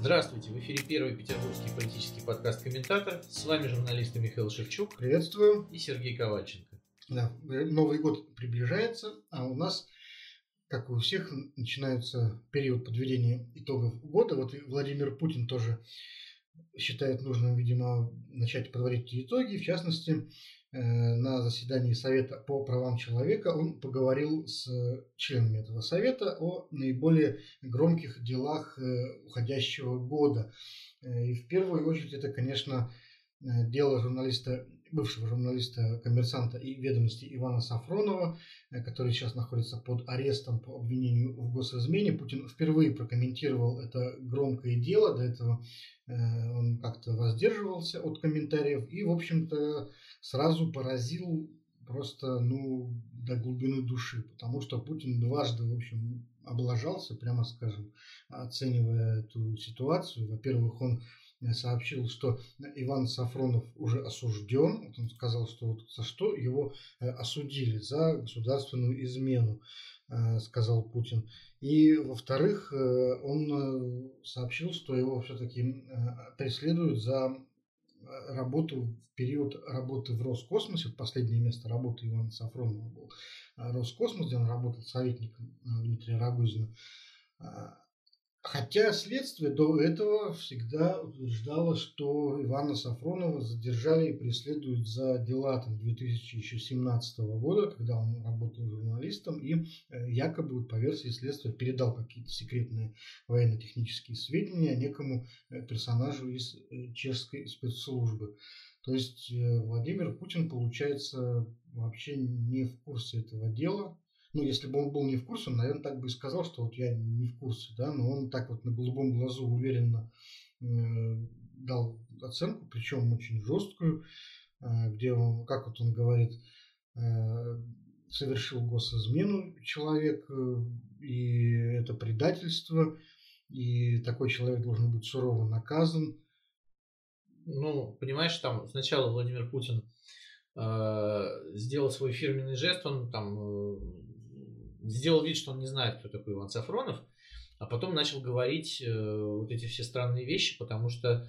Здравствуйте, в эфире первый петербургский политический подкаст «Комментатор». С вами журналисты Михаил Шевчук. Приветствую. И Сергей Ковальченко. Да, Новый год приближается, а у нас, как и у всех, начинается период подведения итогов года. Вот Владимир Путин тоже считает нужным, видимо, начать подводить итоги. В частности, э, на заседании Совета по правам человека он поговорил с членами этого совета о наиболее громких делах э, уходящего года. Э, и в первую очередь это, конечно, дело журналиста бывшего журналиста «Коммерсанта» и «Ведомости» Ивана Сафронова, э, который сейчас находится под арестом по обвинению в госизмене. Путин впервые прокомментировал это громкое дело. До этого э, он как-то воздерживался от комментариев и, в общем-то, сразу поразил просто, ну, до глубины души, потому что Путин дважды, в общем, облажался, прямо скажем, оценивая эту ситуацию. Во-первых, он сообщил, что Иван Сафронов уже осужден. Вот он сказал, что вот за что его э, осудили за государственную измену, э, сказал Путин. И, во-вторых, э, он сообщил, что его все-таки преследуют за работу в период работы в Роскосмосе. Последнее место работы Ивана Сафронова был Роскосмос, где он работал советником Дмитрия Рогозина. Хотя следствие до этого всегда утверждало, что Ивана Сафронова задержали и преследуют за дела там, 2017 года, когда он работал журналистом и э, якобы по версии следствия передал какие-то секретные военно-технические сведения некому э, персонажу из э, чешской спецслужбы. То есть Владимир Путин, получается, вообще не в курсе этого дела, ну, если бы он был не в курсе, он, наверное, так бы и сказал, что вот я не в курсе, да, но он так вот на голубом глазу уверенно э, дал оценку, причем очень жесткую, э, где он, как вот он говорит, э, совершил госизмену человек, э, и это предательство, и такой человек должен быть сурово наказан. Ну, понимаешь, там сначала Владимир Путин э, сделал свой фирменный жест, он там э, сделал вид, что он не знает, кто такой Иван Сафронов, а потом начал говорить э, вот эти все странные вещи, потому что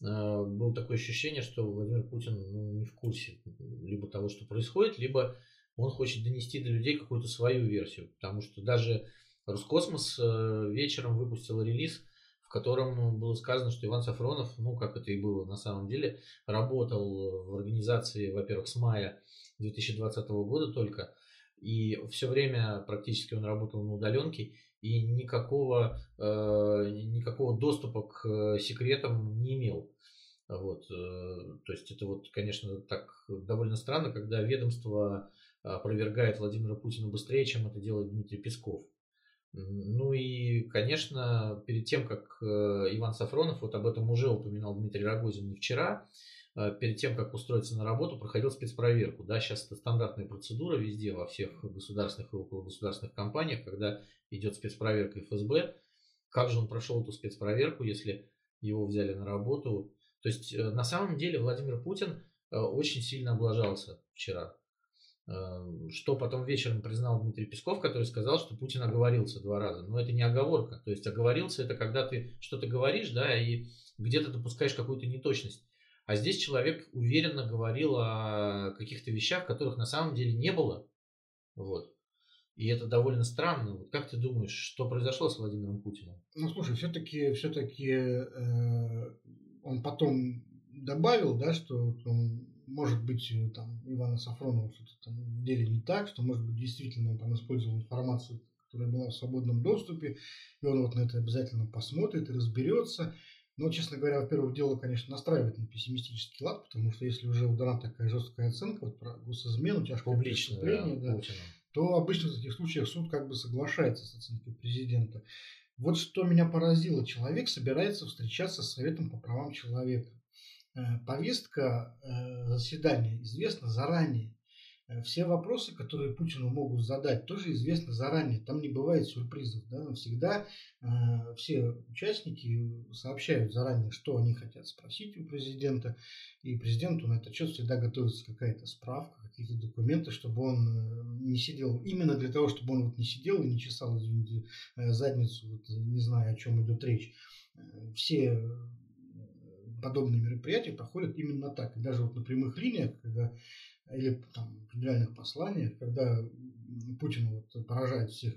э, было такое ощущение, что Владимир Путин ну, не в курсе либо того, что происходит, либо он хочет донести до людей какую-то свою версию, потому что даже Роскосмос э, вечером выпустил релиз, в котором было сказано, что Иван Сафронов, ну как это и было на самом деле, работал в организации, во-первых, с мая 2020 года только, и все время практически он работал на удаленке, и никакого, э, никакого доступа к э, секретам не имел. Вот, э, то есть это вот, конечно, так довольно странно, когда ведомство опровергает Владимира Путина быстрее, чем это делает Дмитрий Песков. Ну и, конечно, перед тем, как э, Иван Сафронов, вот об этом уже упоминал Дмитрий Рогозин вчера, перед тем, как устроиться на работу, проходил спецпроверку. Да, сейчас это стандартная процедура везде, во всех государственных и около государственных компаниях, когда идет спецпроверка ФСБ. Как же он прошел эту спецпроверку, если его взяли на работу? То есть, э, на самом деле, Владимир Путин э, очень сильно облажался вчера. Что потом вечером признал Дмитрий Песков, который сказал, что Путин оговорился два раза. Но это не оговорка. То есть оговорился это когда ты что-то говоришь, да, и где-то допускаешь какую-то неточность. А здесь человек уверенно говорил о каких-то вещах, которых на самом деле не было. Вот. И это довольно странно. Вот как ты думаешь, что произошло с Владимиром Путиным? Ну, слушай, все-таки все-таки э, он потом добавил, да, что он, может быть э, там Ивана Сафронова что-то там в деле не так, что может быть действительно он там использовал информацию, которая была в свободном доступе, и он вот на это обязательно посмотрит и разберется. Но, честно говоря, во-первых, дело, конечно, настраивает на пессимистический лад, потому что если уже у Донат такая жесткая оценка вот про госизмену, тяжкое Публично, преступление, да, да, то обычно в таких случаях суд как бы соглашается с оценкой президента. Вот что меня поразило. Человек собирается встречаться с Советом по правам человека. Э, повестка э, заседания известна заранее. Э, все вопросы, которые Путину могут задать, тоже известны заранее. Там не бывает сюрпризов. Да? Всегда э, все участники сообщают заранее, что они хотят спросить у президента. И президенту на этот счет всегда готовится какая-то справка, какие-то документы, чтобы он э, не сидел, именно для того, чтобы он вот не сидел и не чесал, извините, э, задницу, вот, не знаю, о чем идет речь. Все подобные мероприятия проходят именно так. И даже вот на прямых линиях, когда или там, в федеральных посланиях, когда Путин вот поражает всех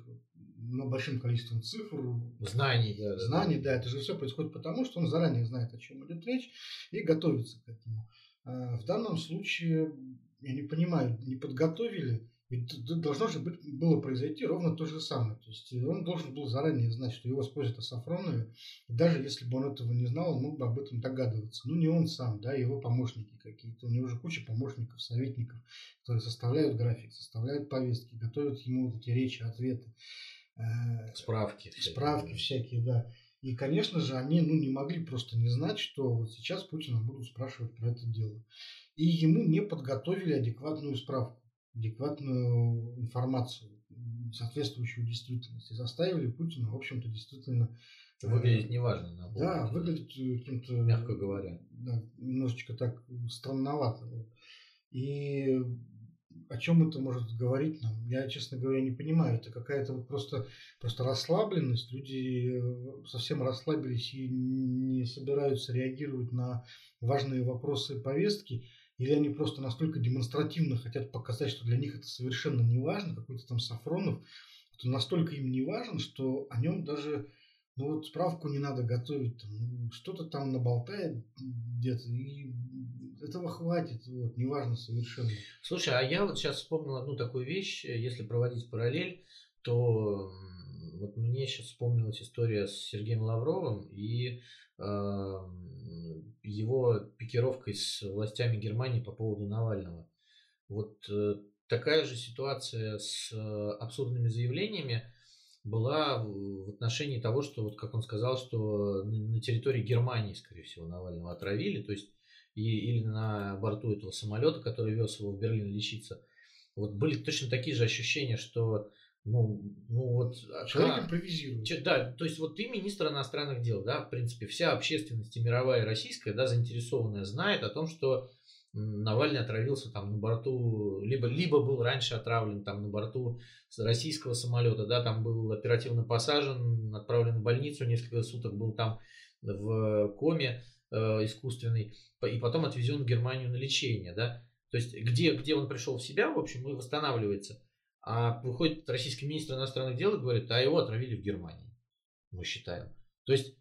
ну, большим количеством цифр, знаний, да, знаний, да, это же все происходит потому, что он заранее знает, о чем идет речь, и готовится к этому. А в данном случае, я не понимаю, не подготовили, ведь должно же быть, было произойти ровно то же самое. То есть он должен был заранее знать, что его спросят о Сафронове. И даже если бы он этого не знал, он мог бы об этом догадываться. Ну, не он сам, да, его помощники какие-то. У него же куча помощников, советников, которые составляют график, составляют повестки, готовят ему вот эти речи, ответы. Э, справки. Справки всякие, да. И, конечно же, они ну, не могли просто не знать, что вот сейчас Путина будут спрашивать про это дело. И ему не подготовили адекватную справку адекватную информацию, соответствующую действительности. Заставили Путина, в общем-то, действительно... Э, выглядит неважно. На да, выглядит каким-то... Мягко говоря. Да, немножечко так странновато. И о чем это может говорить нам? Я, честно говоря, не понимаю. Это какая-то вот просто, просто расслабленность. Люди э, совсем расслабились и не собираются реагировать на важные вопросы повестки. Или они просто настолько демонстративно хотят показать, что для них это совершенно не важно, какой-то там Сафронов, это настолько им не важен, что о нем даже ну вот справку не надо готовить, ну, что-то там наболтает где-то, и этого хватит, вот, неважно совершенно. Слушай, а я вот сейчас вспомнил одну такую вещь, если проводить параллель, то вот мне сейчас вспомнилась история с Сергеем Лавровым и э, его пикировкой с властями Германии по поводу Навального. Вот э, такая же ситуация с э, абсурдными заявлениями была в отношении того, что, вот как он сказал, что на территории Германии, скорее всего, Навального отравили, то есть и, или на борту этого самолета, который вез его в Берлин лечиться. Вот были точно такие же ощущения, что ну, ну вот... А Человек как, импровизирует. Да, то есть вот ты министр иностранных дел, да, в принципе, вся общественность и мировая, и российская, да, заинтересованная знает о том, что Навальный отравился там на борту, либо, либо был раньше отравлен там на борту российского самолета, да, там был оперативно посажен, отправлен в больницу, несколько суток был там в коме э, искусственной, и потом отвезен в Германию на лечение, да. То есть где, где он пришел в себя, в общем, и восстанавливается. А выходит российский министр иностранных дел и говорит, а его отравили в Германии, мы считаем. То есть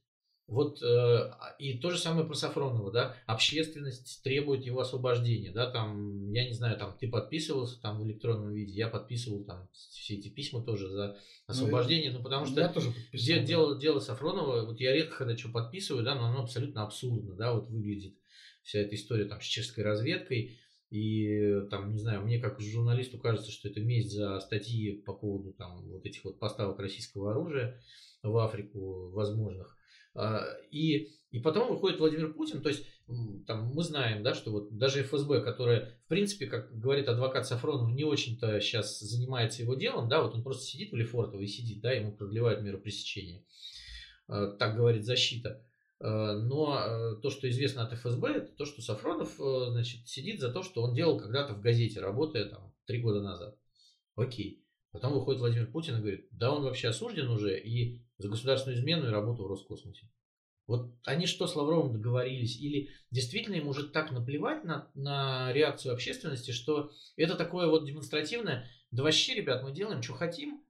вот э, и то же самое про Сафронова, да, общественность требует его освобождения, да, там, я не знаю, там, ты подписывался там в электронном виде, я подписывал там все эти письма тоже за ну, освобождение, ну, ну потому что я тоже де, дело, дело Сафронова, вот я редко когда что подписываю, да, но оно абсолютно абсурдно, да, вот выглядит вся эта история там с чешской разведкой, и там, не знаю, мне как журналисту кажется, что это месть за статьи по поводу там вот этих вот поставок российского оружия в Африку возможных. А, и, и потом выходит Владимир Путин, то есть там мы знаем, да, что вот даже ФСБ, которая, в принципе, как говорит адвокат Сафронов, не очень-то сейчас занимается его делом, да, вот он просто сидит в Лефортово и сидит, да, ему продлевают меру пресечения. А, так говорит защита. Э, но э, то, что известно от ФСБ, это то, что Сафронов э, значит, сидит за то, что он делал когда-то в газете, работая там три года назад. Окей. Потом выходит Владимир Путин и говорит, да он вообще осужден уже и за государственную измену и работу в Роскосмосе. Вот они что с Лавровым договорились? Или действительно им уже так наплевать на, на реакцию общественности, что это такое вот демонстративное, да вообще, ребят, мы делаем, что хотим,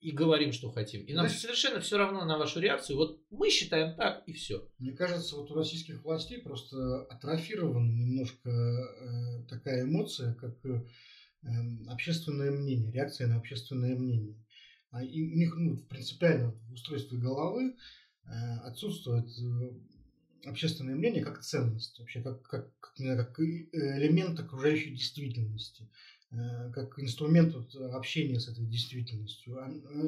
и говорим, что хотим. И нам Знаешь, совершенно все равно на вашу реакцию. Вот мы считаем так, и все. Мне кажется, вот у российских властей просто атрофирована немножко э, такая эмоция, как э, эм, общественное мнение, реакция на общественное мнение. А и у них ну, принципиально в устройстве головы э, отсутствует э, общественное мнение как ценность, вообще как, как, как, как элемент окружающей действительности. Э, как инструмент вот общения с этой действительностью.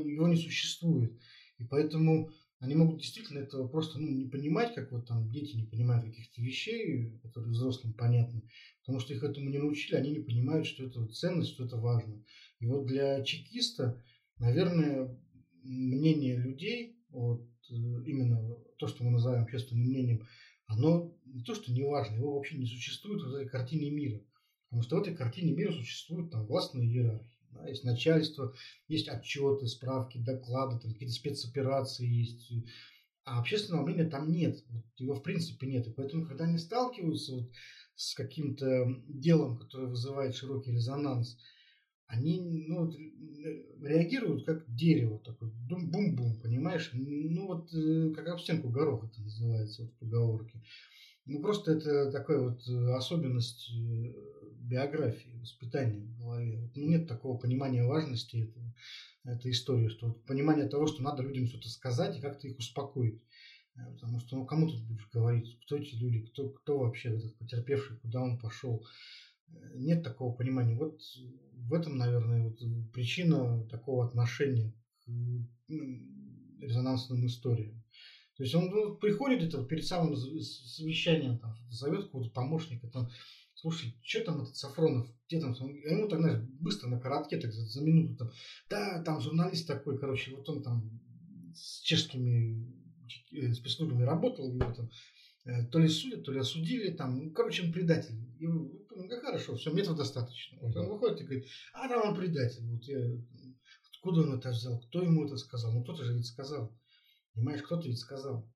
Его не существует. И поэтому они могут действительно этого просто ну, не понимать, как вот там дети не понимают каких-то вещей, которые взрослым понятны, потому что их этому не научили, они не понимают, что это ценность, что это важно. И вот для чекиста, наверное, мнение людей, вот э, именно то, что мы называем общественным мнением, оно не то, что не важно, его вообще не существует в этой картине мира. Потому что в этой картине мира существуют там властные иерархии. Да, есть начальство, есть отчеты, справки, доклады, там какие-то спецоперации есть. А общественного мнения там нет. Вот его в принципе нет. И поэтому, когда они сталкиваются вот с каким-то делом, которое вызывает широкий резонанс, они ну, вот, реагируют как дерево, такой бум-бум-бум, понимаешь? Ну вот э, как об стенку гороха это называется вот в поговорке. Ну просто это такая вот особенность э, биографии, воспитания в голове. Вот, ну, нет такого понимания важности этого, этой истории, что вот, понимание того, что надо людям что-то сказать и как-то их успокоить. Э, потому что ну кому тут будешь говорить, кто эти люди, кто, кто вообще этот потерпевший, куда он пошел. Нет такого понимания. Вот в этом, наверное, вот причина такого отношения к резонансным историям. То есть он ну, приходит это перед самым совещанием, там, зовет какого-то помощника, там, слушай, что там этот Сафронов, где там, а ему так, знаешь, быстро на коротке, так за, за минуту, там, да, там журналист такой, короче, вот он там с чешскими э, спецслужбами работал, его там э, то ли судят, то ли осудили, там, ну, короче, он предатель. И, ну, хорошо, все, этого достаточно. Вот он выходит и говорит, а да, он предатель, вот я, откуда он это взял, кто ему это сказал, ну кто-то же ведь сказал. Понимаешь, кто-то ведь сказал.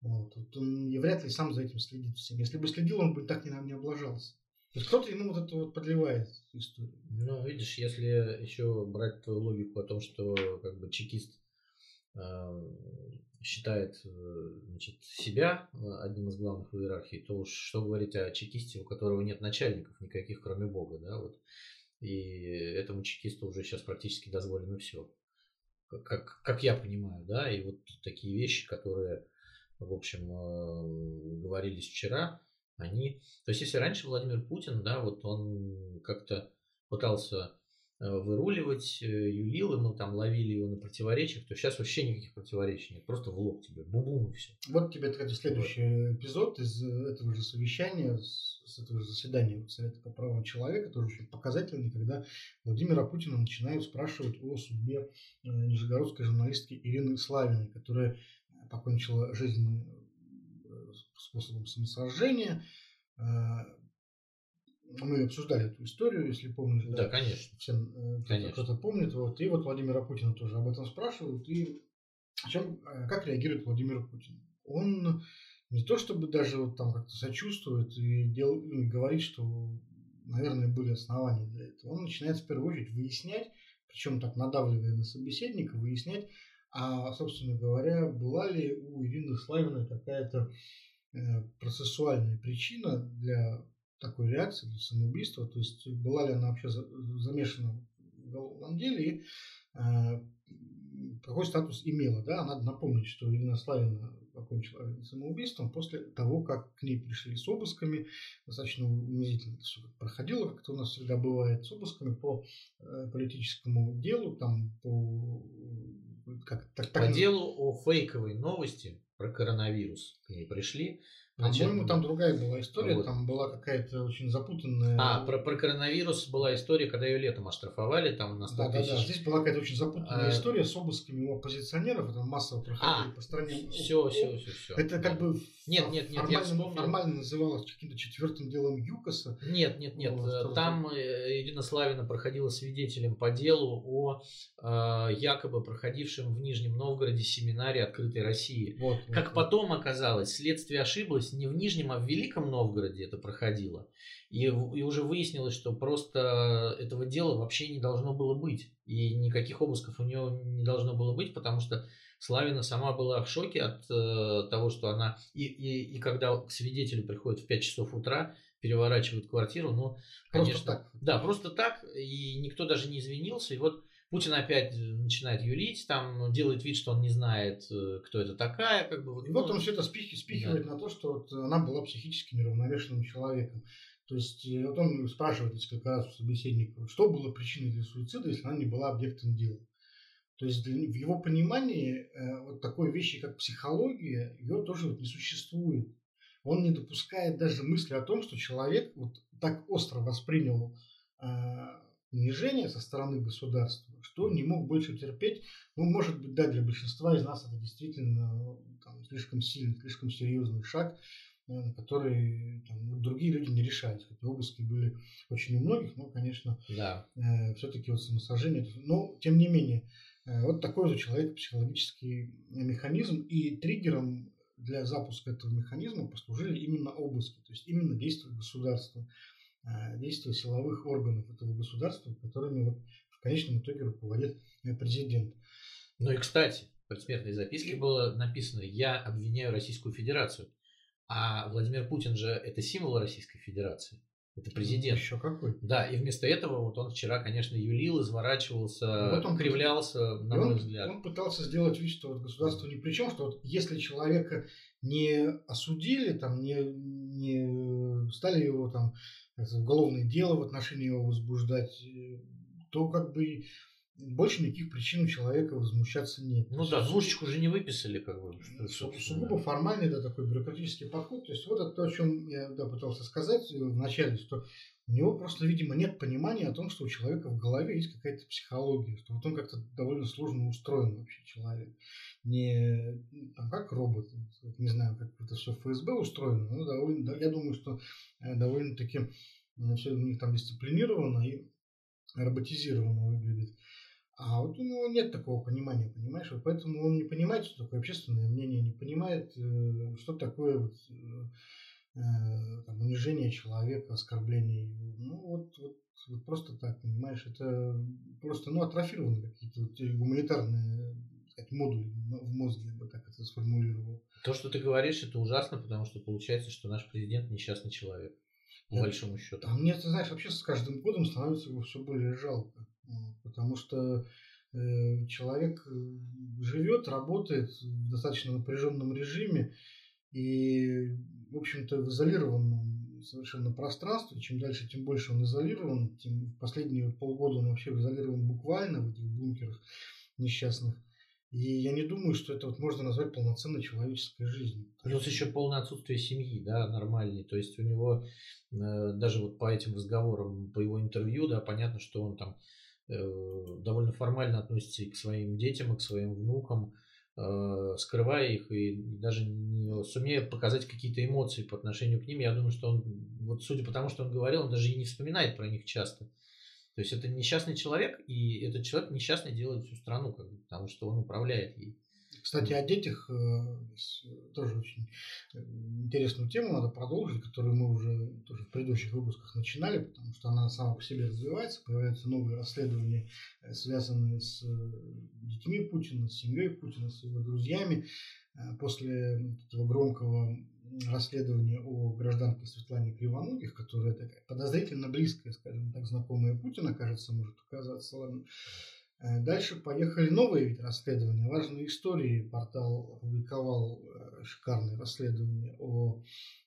Вот. вот он и вряд ли сам за этим следит всем. Если бы следил, он бы так не, не облажался. То есть кто-то ему вот это вот подливает историю. Ну, видишь, если еще брать твою логику о том, что как бы чекист э, считает э, значит, себя э, одним из главных в иерархии, то уж что говорить о чекисте, у которого нет начальников никаких, кроме Бога, да, вот. И этому чекисту уже сейчас практически дозволено все как, как я понимаю, да, и вот такие вещи, которые, в общем, э, говорились вчера, они, то есть если раньше Владимир Путин, да, вот он как-то пытался выруливать, э, юлил, и мы там ловили его на противоречиях, то сейчас вообще никаких противоречий нет, просто в лоб тебе, бубум и все. Вот тебе, кстати, следующий вот. эпизод из этого же совещания, с этого же заседания вот, Совета по правам человека, тоже очень показательный, когда Владимира Путина начинают спрашивать о судьбе э, нижегородской журналистки Ирины Славиной, которая покончила жизнь способом самосожжения, мы обсуждали эту историю, если помнишь. Да, да конечно. Все, э, конечно. кто-то помнит. Вот. И вот Владимира Путина тоже об этом спрашивают. И чем, э, как реагирует Владимир Путин? Он не то чтобы даже вот там как-то сочувствует и, дел, ну, и говорит, что, наверное, были основания для этого. Он начинает в первую очередь выяснять, причем так надавливая на собеседника, выяснять, а, собственно говоря, была ли у Ирины Славиной какая-то э, процессуальная причина для такой реакции, для самоубийства, то есть была ли она вообще замешана в уголовном деле и э, какой статус имела. Да? Надо напомнить, что Ирина Славина покончила самоубийством после того, как к ней пришли с обысками, достаточно унизительно это все проходило, как это у нас всегда бывает, с обысками по э, политическому делу, там по как, так, так, по делу о фейковой новости про коронавирус к ней пришли. По-моему, там другая была история, вот. там была какая-то очень запутанная. А, про, про коронавирус была история, когда ее летом оштрафовали, там на 100 да, тысяч. Да, да, здесь была какая-то очень запутанная а... история с обысками у оппозиционеров, это массово проходили а, по стране. Все, все, все, все. Это как бы нет, нет, нет, формально, вспомнил... формально называлось каким-то четвертым делом ЮКОСа. Нет, нет, нет, вот, там э, Ирина Славина проходила свидетелем по делу о э, якобы проходившем в Нижнем Новгороде семинаре открытой России. Вот, как вот, потом оказалось, следствие ошиблось выяснилось, не в Нижнем, а в Великом Новгороде это проходило. И, и уже выяснилось, что просто этого дела вообще не должно было быть. И никаких обысков у нее не должно было быть, потому что Славина сама была в шоке от э, того, что она... И, и, и когда к свидетелю приходит в 5 часов утра, переворачивают квартиру, ну, конечно... Просто так. Да, просто так, и никто даже не извинился. И вот Путин опять начинает юлить, там делает вид, что он не знает, э, кто это такая, как бы. Вот, и вот он все это спих, спихивает да. на то, что вот она была психически неравновешенным человеком. То есть э, вот он спрашивает несколько раз у собеседника, что было причиной для суицида, если она не была объектом дела. То есть для, в его понимании э, вот такой вещи, как психология, ее тоже вот не существует. Он не допускает даже мысли о том, что человек вот так остро воспринял э, унижение со стороны государства, что не мог больше терпеть. Ну, может быть, да, для большинства из нас это действительно там, слишком сильный, слишком серьезный шаг, э, на который там, другие люди не решались. Хотя обыски были очень у многих, но, конечно, да. э, все-таки вот самосожжение. Но, тем не менее, э, вот такой же человек психологический механизм и триггером для запуска этого механизма послужили именно обыски, то есть именно действия государства, э, действия силовых органов этого государства, которыми вот в конечном итоге руководит э, президент. Ну и, кстати, в предсмертной записке было написано «Я обвиняю Российскую Федерацию». А Владимир Путин же это символ Российской Федерации. Это президент. Еще какой. Да, и вместо этого вот он вчера, конечно, юлил, изворачивался, вот он кривлялся, на мой он, взгляд. Он пытался сделать вид, что вот государство ни при чем, что вот если человека не осудили, там, не, не стали его там уголовное дело в отношении его возбуждать, э, то как бы больше никаких причин у человека возмущаться нет. Ну да, двушечку уже не выписали, как бы. Что, сугубо формальный, да, такой бюрократический подход. То есть вот это то, о чем я да, пытался сказать в начале, что у него просто, видимо, нет понимания о том, что у человека в голове есть какая-то психология, что вот он как-то довольно сложно устроен вообще человек. Не там, как робот, не знаю, как это все ФСБ устроено, но довольно, да, я думаю, что э, довольно-таки все у них там дисциплинировано и роботизированно выглядит. А вот у него нет такого понимания, понимаешь? Вот поэтому он не понимает, что такое общественное мнение, не понимает, э, что такое вот, э, там, унижение человека, оскорбление его. Ну, вот, вот, вот просто так, понимаешь? Это просто, ну, атрофированы какие-то вот гуманитарные сказать, модули в мозге, я бы так это сформулировал. То, что ты говоришь, это ужасно, потому что получается, что наш президент несчастный человек. По я, большому счету. А мне, ты знаешь, вообще с каждым годом становится его все более жалко. Потому что э, человек э, живет, работает в достаточно напряженном режиме и, в общем-то, в изолированном совершенно пространстве. Чем дальше, тем больше он изолирован. Тем в последние полгода он вообще изолирован буквально в этих бункерах несчастных. И я не думаю, что это вот можно назвать полноценной человеческой жизнью. Плюс еще полное отсутствие семьи, да, нормальной. То есть у него э, даже вот по этим разговорам, по его интервью, да, понятно, что он там Э, довольно формально относится и к своим детям, и к своим внукам, э, скрывая их и даже не сумея показать какие-то эмоции по отношению к ним. Я думаю, что он, вот судя по тому, что он говорил, он даже и не вспоминает про них часто. То есть это несчастный человек, и этот человек несчастный делает всю страну, как бы, потому что он управляет ей. Кстати, о детях э, тоже очень э, интересную тему надо продолжить, которую мы уже тоже в предыдущих выпусках начинали, потому что она сама по себе развивается, появляются новые расследования, э, связанные с детьми Путина, с семьей Путина, с его друзьями. После этого громкого расследования о гражданке Светлане Кривоногих, которая такая подозрительно близкая, скажем так, знакомая Путина, кажется, может оказаться, ладно, Э, дальше поехали новые вид расследования. Важные истории. Портал опубликовал э, шикарное расследование о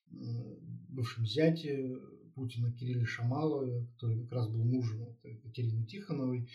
бывшем зяте Путина Кирилле Шамалове, который как раз был мужем Екатерины Тихоновой,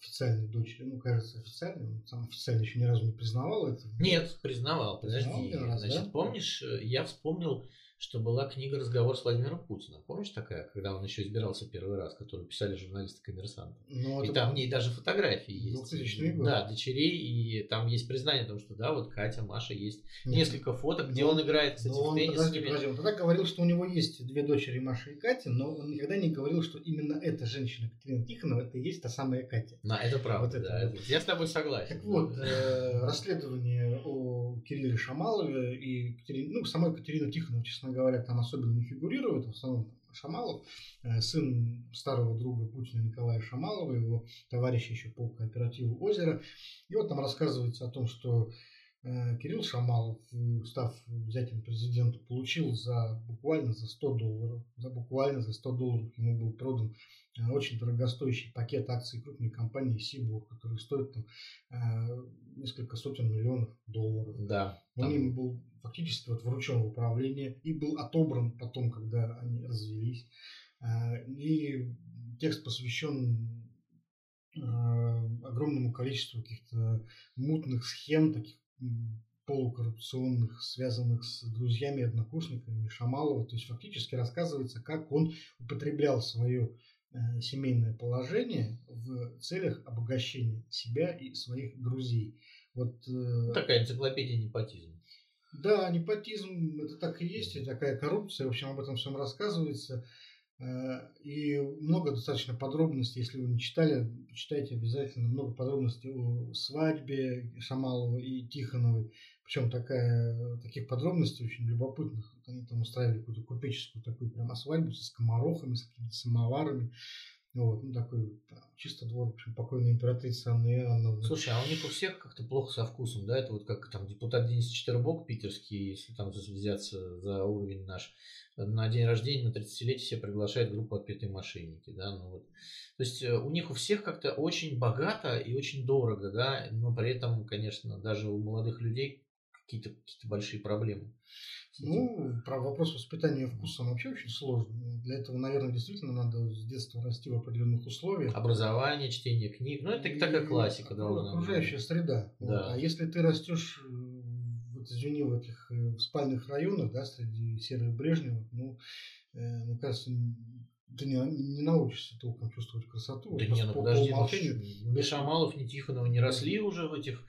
официальной дочери. Ну, кажется, официальной. Он сам официально еще ни разу не признавал это. Нет, признавал. Подожди. Признавал раз, Значит, да? помнишь, я вспомнил что была книга «Разговор с Владимиром Путиным». Помнишь такая, когда он еще избирался первый раз, которую писали журналисты коммерсанты? Ну, и там в ней даже фотографии есть. 2000 год. Да, дочерей, и там есть признание о том, что да, вот Катя, Маша, есть Нет. несколько фоток, где но, он играет, кстати, в теннис. Подожди, подожди, он тогда говорил, что у него есть две дочери, Маша и Катя, но он никогда не говорил, что именно эта женщина, Катерина Тихонова, это и есть та самая Катя. Да, это правда, вот это, да, вот. я с тобой согласен. Так вот, э, расследование о Кирилле Шамалове и Катерине, ну, самой Катерины Тихоновой, честно говоря, там особенно не фигурирует, в основном Шамалов, э, сын старого друга Путина Николая Шамалова, его товарища еще по кооперативу «Озеро». И вот там рассказывается о том, что Кирилл Шамалов, став взятием президенту, получил за буквально за 100 долларов, за буквально за 100 долларов ему был продан э, очень дорогостоящий пакет акций крупной компании Сибур, который стоит там, несколько сотен миллионов долларов. Да. Он там... им был фактически вот вручен в управление и был отобран потом, когда они развелись. И текст посвящен огромному количеству каких-то мутных схем, таких полукоррупционных, связанных с друзьями, однокурсниками Шамалова. То есть фактически рассказывается, как он употреблял свое э, семейное положение в целях обогащения себя и своих друзей. Вот, э, Такая энциклопедия непотизма. Да, непотизм это так и есть, и такая коррупция, в общем, об этом всем рассказывается. Э, и много достаточно подробностей, если вы не читали, почитайте обязательно много подробностей о свадьбе Шамалова и Тихоновой. Причем такая, таких подробностей очень любопытных. Они там устраивали какую-то купеческую такую прямо свадьбу со скоморохами, с какими-то самоварами. Вот, ну, такой чисто двор, в общем, покойной императрицы Анны Иоанновны. Слушай, а у них у всех как-то плохо со вкусом, да? Это вот как там депутат Денис Четвербок питерский, если там взяться за уровень наш, на день рождения, на 30-летие себе приглашает группу «Отпетые мошенники», да? Ну, вот. То есть э, у них у всех как-то очень богато и очень дорого, да? Но при этом, конечно, даже у молодых людей какие-то какие большие проблемы. Ну, про вопрос воспитания вкуса он вообще очень сложный. Для этого, наверное, действительно надо с детства расти в определенных условиях. Образование, чтение книг. Ну, это и такая классика. Должна окружающая среда. Да. Вот. А если ты растешь, э, вот, извини, в этих э, в спальных районах, да, среди серых брежневых, ну, э, мне кажется, ты не, не научишься толком чувствовать красоту. Да не, ну по, подожди, по умолчанию. Ну, ни Шамалов, ни Тихонова не росли уже в этих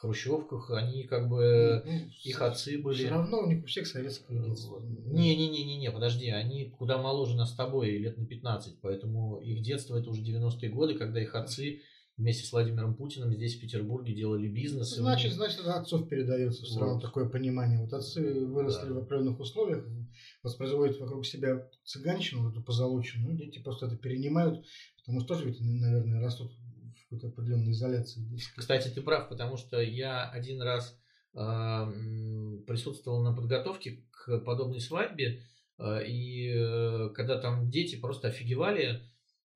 хрущевках, они как бы, ну, их отцы были... Все равно у них у всех советское детство. Не-не-не-не, подожди, они куда моложе нас с тобой, лет на 15, поэтому их детство это уже 90-е годы, когда их отцы вместе с Владимиром Путиным здесь, в Петербурге, делали бизнес. Значит, значит, от отцов передается все вот. равно такое понимание. Вот отцы выросли да. в определенных условиях, воспроизводят вокруг себя цыганщину, эту позолоченную, дети просто это перенимают, потому что тоже ведь, наверное, растут какой-то определенной изоляции. Кстати, ты прав, потому что я один раз э, присутствовал на подготовке к подобной свадьбе, э, и э, когда там дети просто офигевали,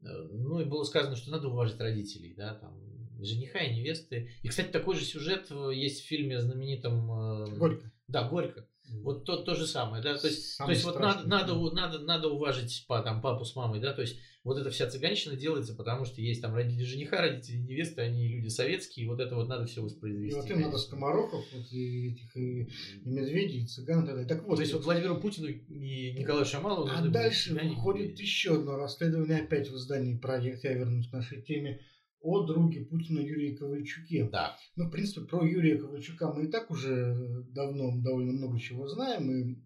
э, ну и было сказано, что надо уважать родителей, да, там жениха и невесты. И, кстати, такой же сюжет э, есть в фильме знаменитом... Горько. Да, Горько. Вот то, то же самое, да, то есть, то есть вот надо, надо, надо, надо уважить по, там, папу с мамой, да, то есть вот эта вся цыганщина делается, потому что есть там родители жениха, родители невесты, они люди советские, и вот это вот надо все воспроизвести. И вот им надо скоморохов, вот и этих и, и медведей, и цыган, и так далее. Так вот, то есть вот Владимиру Путину и Николаю Шамалову А дальше выходит еще одно расследование опять в издании «Проект», я вернусь к нашей теме, о друге Путина Юрии Ковальчуке. Да. Ну, в принципе, про Юрия Ковальчука мы и так уже давно довольно много чего знаем, и э,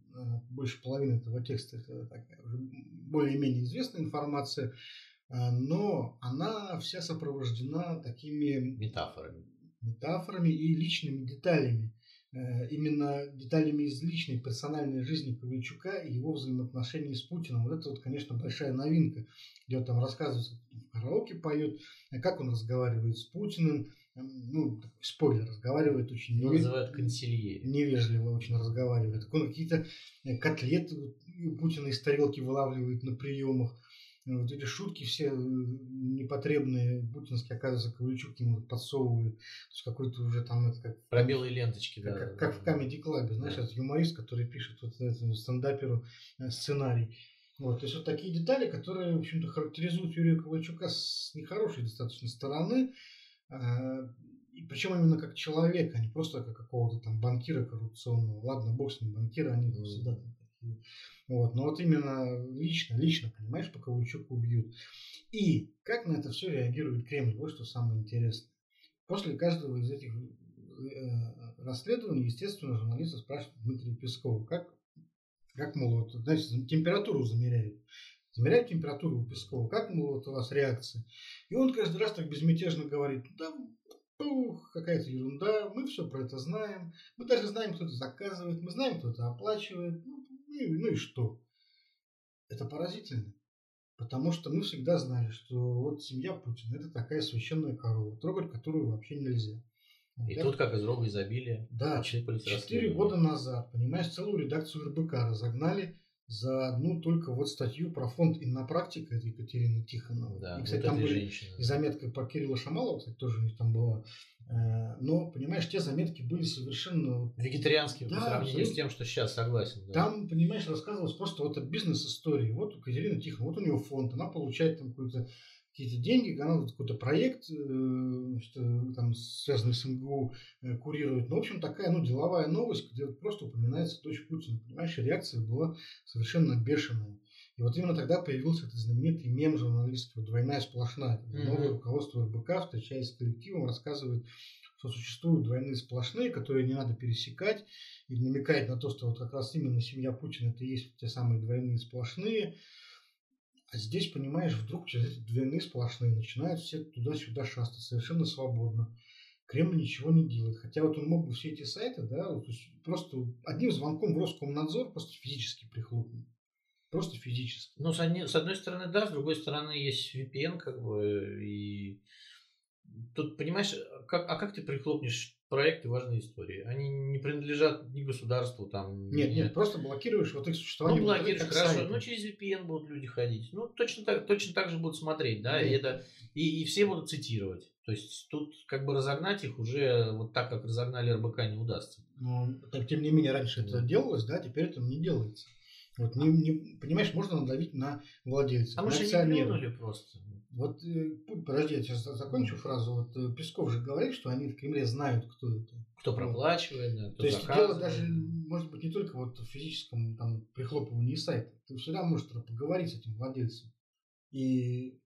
больше половины этого текста это такая уже более-менее известная информация, э, но она вся сопровождена такими метафорами, метафорами и личными деталями. Э, именно деталями из личной персональной жизни Ковальчука и его взаимоотношений с Путиным. Вот это вот, конечно, большая новинка, где он там рассказывает, в караоке поет, э, как он разговаривает с Путиным, ну, спойлер, разговаривает очень Его невеж... называют консильери. невежливо очень разговаривает. Так он какие-то э, котлеты у Путина из тарелки вылавливает на приемах. Вот эти шутки все э, непотребные, путинские, оказывается, Ковальчук ему подсовывает. То есть какой-то уже там... Это как, Про белые ленточки, как, да. Как, как в Comedy Club, знаешь, да. юморист, который пишет вот этому стендаперу э, сценарий. Вот, то есть вот такие детали, которые, в общем-то, характеризуют Юрия Ковальчука с нехорошей достаточно стороны. А, и причем именно как человека, а не просто как какого-то там банкира коррупционного. Ладно, бог с ним, банкиры, они mm. всегда такие вот. Но вот именно лично, лично, понимаешь, по Ковальчуку убьют. И как на это все реагирует Кремль? Вот что самое интересное. После каждого из этих э, расследований, естественно, журналисты спрашивают Дмитрия Пескова, как, как мол, вот, знаете, температуру замеряют. Замеряют температуру у Пескова, как, мол, вот у вас реакция. И он каждый раз так безмятежно говорит, да, ух, какая-то ерунда, мы все про это знаем, мы даже знаем, кто это заказывает, мы знаем, кто это оплачивает, ну, ну, ну и что? Это поразительно. Потому что мы всегда знали, что вот семья Путина это такая священная корова, трогать которую вообще нельзя. И Я... тут как из рога изобилия. Да, четыре года назад, понимаешь, целую редакцию РБК разогнали за одну только вот статью про фонд иннопрактика это Екатерины Тихоновой. Да, и, кстати, вот там были женщины. и заметка по Кирилла Шамалова, кстати, тоже у них там была. Э, но, понимаешь, те заметки были совершенно... Вегетарианские да, по сравнению с тем, что сейчас, согласен. Да. Там, понимаешь, рассказывалось просто вот о бизнес-истории. Вот у Катерины Тихоновой, вот у нее фонд, она получает там какую-то какие-то деньги, она вот какой-то проект, э, что там связанный с МГУ, э, курирует. Ну, в общем, такая, ну, деловая новость, где просто упоминается дочь Путина. Понимаешь, реакция была совершенно бешеная. И вот именно тогда появился этот знаменитый мем журналистского «Двойная сплошная». Mm-hmm. Новое руководство РБК, встречаясь с коллективом, рассказывает, что существуют двойные сплошные, которые не надо пересекать, и намекает на то, что вот как раз именно семья Путина это и есть те самые двойные сплошные. А здесь, понимаешь, вдруг через эти двойные сплошные начинают все туда-сюда шастать совершенно свободно. Кремль ничего не делает. Хотя вот он мог бы все эти сайты, да, есть просто одним звонком в Роскомнадзор просто физически прихлопнуть. Просто физически. Ну, с, одни, с одной стороны, да, с другой стороны, есть VPN, как бы, и тут, понимаешь, как, а как ты прихлопнешь проекты важные истории. Они не принадлежат ни государству там. Нет, нет, просто блокируешь вот их существование. Ну, блокируешь, хорошо. Сайты. Ну, через VPN будут люди ходить. Ну, точно так, точно так же будут смотреть, да, и это и, и все будут цитировать. То есть тут как бы разогнать их уже вот так, как разогнали РБК, не удастся. Ну, так, тем не менее, раньше это делалось, да, теперь это не делается. Вот не, не, понимаешь, можно надавить на владельца. А мы же не плюнули просто. Вот, э, подожди, я сейчас закончу фразу. Вот э, Песков же говорит, что они в Кремле знают, кто это. Кто проплачивает, да, кто То есть дело даже, может быть, не только вот в физическом там, прихлопывании сайта. Ты всегда можешь поговорить с этим владельцем и,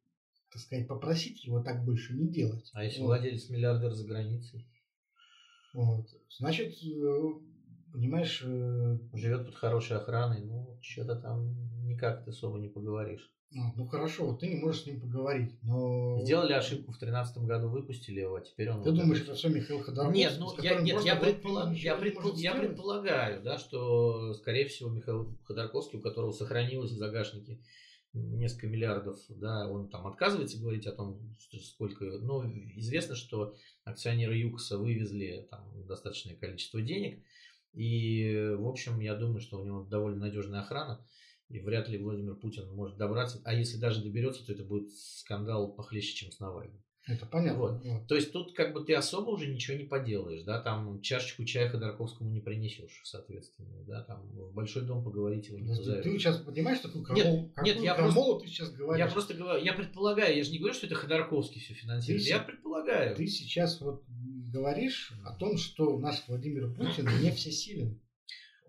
так сказать, попросить его так больше не делать. А если вот. владелец миллиардер за границей? Вот. Значит, э, понимаешь... Живет под хорошей охраной, ну, что-то там никак ты особо не поговоришь. А, ну хорошо, вот ты не можешь с ним поговорить, но... Сделали ошибку в тринадцатом году, выпустили его, а теперь он... Ты вот думаешь, это все Михаил Ходорковский? Нет, ну я, нет, я, предполаг... я, предпол... я предполагаю, да, что, скорее всего, Михаил Ходорковский, у которого сохранилось в загашнике несколько миллиардов, да, он там отказывается говорить о том, сколько... Ну, известно, что акционеры ЮКСа вывезли там достаточное количество денег, и, в общем, я думаю, что у него довольно надежная охрана. И вряд ли Владимир Путин может добраться. А если даже доберется, то это будет скандал похлеще, чем с Навальным. Это понятно. Вот. Вот. То есть тут как бы ты особо уже ничего не поделаешь, да, там чашечку чая Ходорковскому не принесешь, соответственно, да, там в большой дом поговорить его не позовешь. Ты сейчас понимаешь, такую крамол, нет, какую нет, я крамолу просто, ты сейчас говоришь? Я просто говорю, я предполагаю, я же не говорю, что это Ходорковский все финансирует, ты, я предполагаю. Ты сейчас вот говоришь о том, что наш Владимир Путин не всесилен.